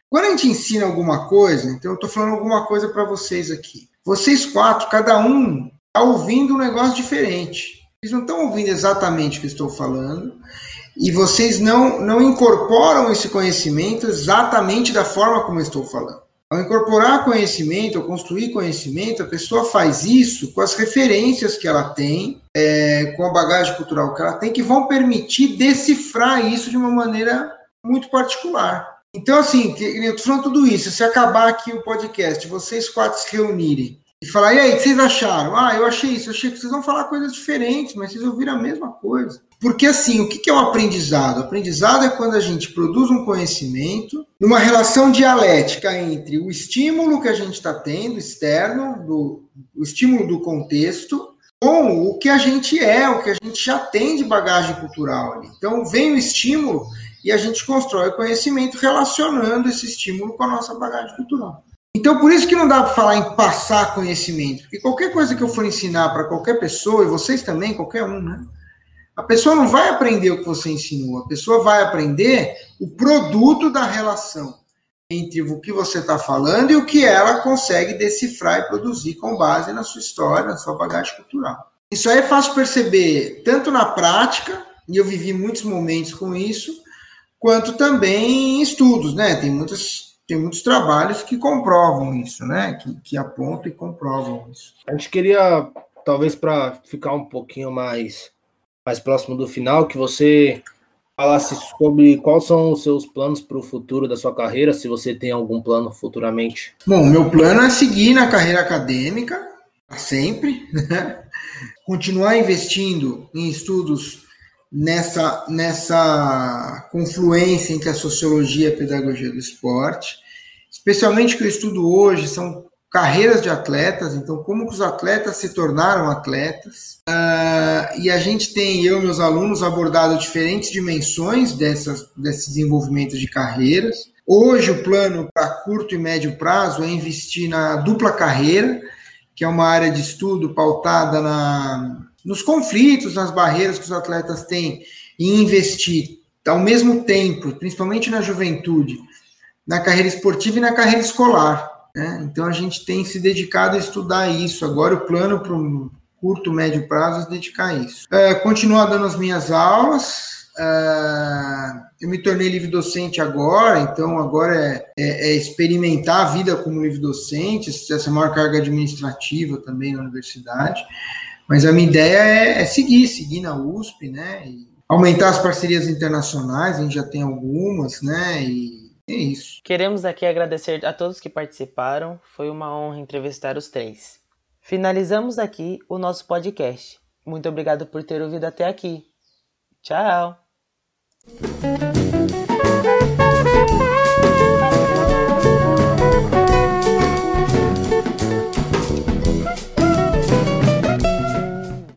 Quando a gente ensina alguma coisa, então eu estou falando alguma coisa para vocês aqui. Vocês quatro, cada um está ouvindo um negócio diferente. Vocês não estão ouvindo exatamente o que eu estou falando e vocês não, não incorporam esse conhecimento exatamente da forma como eu estou falando. Ao incorporar conhecimento, ao construir conhecimento, a pessoa faz isso com as referências que ela tem, é, com a bagagem cultural que ela tem, que vão permitir decifrar isso de uma maneira muito particular. Então, assim, eu estou falando tudo isso. Se acabar aqui o podcast, vocês quatro se reunirem e falar, e aí, o que vocês acharam? Ah, eu achei isso, eu achei que vocês vão falar coisas diferentes, mas vocês ouviram a mesma coisa. Porque, assim, o que é o aprendizado? O aprendizado é quando a gente produz um conhecimento numa relação dialética entre o estímulo que a gente está tendo, externo, do, o estímulo do contexto, com o que a gente é, o que a gente já tem de bagagem cultural. Então, vem o estímulo e a gente constrói conhecimento relacionando esse estímulo com a nossa bagagem cultural. Então, por isso que não dá para falar em passar conhecimento, porque qualquer coisa que eu for ensinar para qualquer pessoa, e vocês também, qualquer um, né? A pessoa não vai aprender o que você ensinou, a pessoa vai aprender o produto da relação entre o que você está falando e o que ela consegue decifrar e produzir com base na sua história, na sua bagagem cultural. Isso aí é fácil perceber tanto na prática, e eu vivi muitos momentos com isso, quanto também em estudos, né? Tem muitos, tem muitos trabalhos que comprovam isso, né? Que, que apontam e comprovam isso. A gente queria, talvez para ficar um pouquinho mais, mais próximo do final, que você falasse sobre quais são os seus planos para o futuro da sua carreira, se você tem algum plano futuramente. Bom, meu plano é seguir na carreira acadêmica, sempre, né? continuar investindo em estudos nessa, nessa confluência entre a sociologia e a pedagogia do esporte, especialmente que eu estudo hoje são carreiras de atletas, então como os atletas se tornaram atletas, uh, e a gente tem, eu e meus alunos, abordado diferentes dimensões dessas, desse desenvolvimento de carreiras. Hoje o plano para curto e médio prazo é investir na dupla carreira, que é uma área de estudo pautada na, nos conflitos, nas barreiras que os atletas têm em investir ao mesmo tempo, principalmente na juventude, na carreira esportiva e na carreira escolar. Né? Então a gente tem se dedicado a estudar isso. Agora o plano para um curto, médio prazo é dedicar a isso. É, continuar dando as minhas aulas. É, eu me tornei livre docente agora, então agora é, é, é experimentar a vida como livre docente, essa maior carga administrativa também na universidade. Mas a minha ideia é, é seguir, seguir na USP, né? Aumentar as parcerias internacionais, a gente já tem algumas, né? E é isso. Queremos aqui agradecer a todos que participaram. Foi uma honra entrevistar os três. Finalizamos aqui o nosso podcast. Muito obrigado por ter ouvido até aqui. Tchau!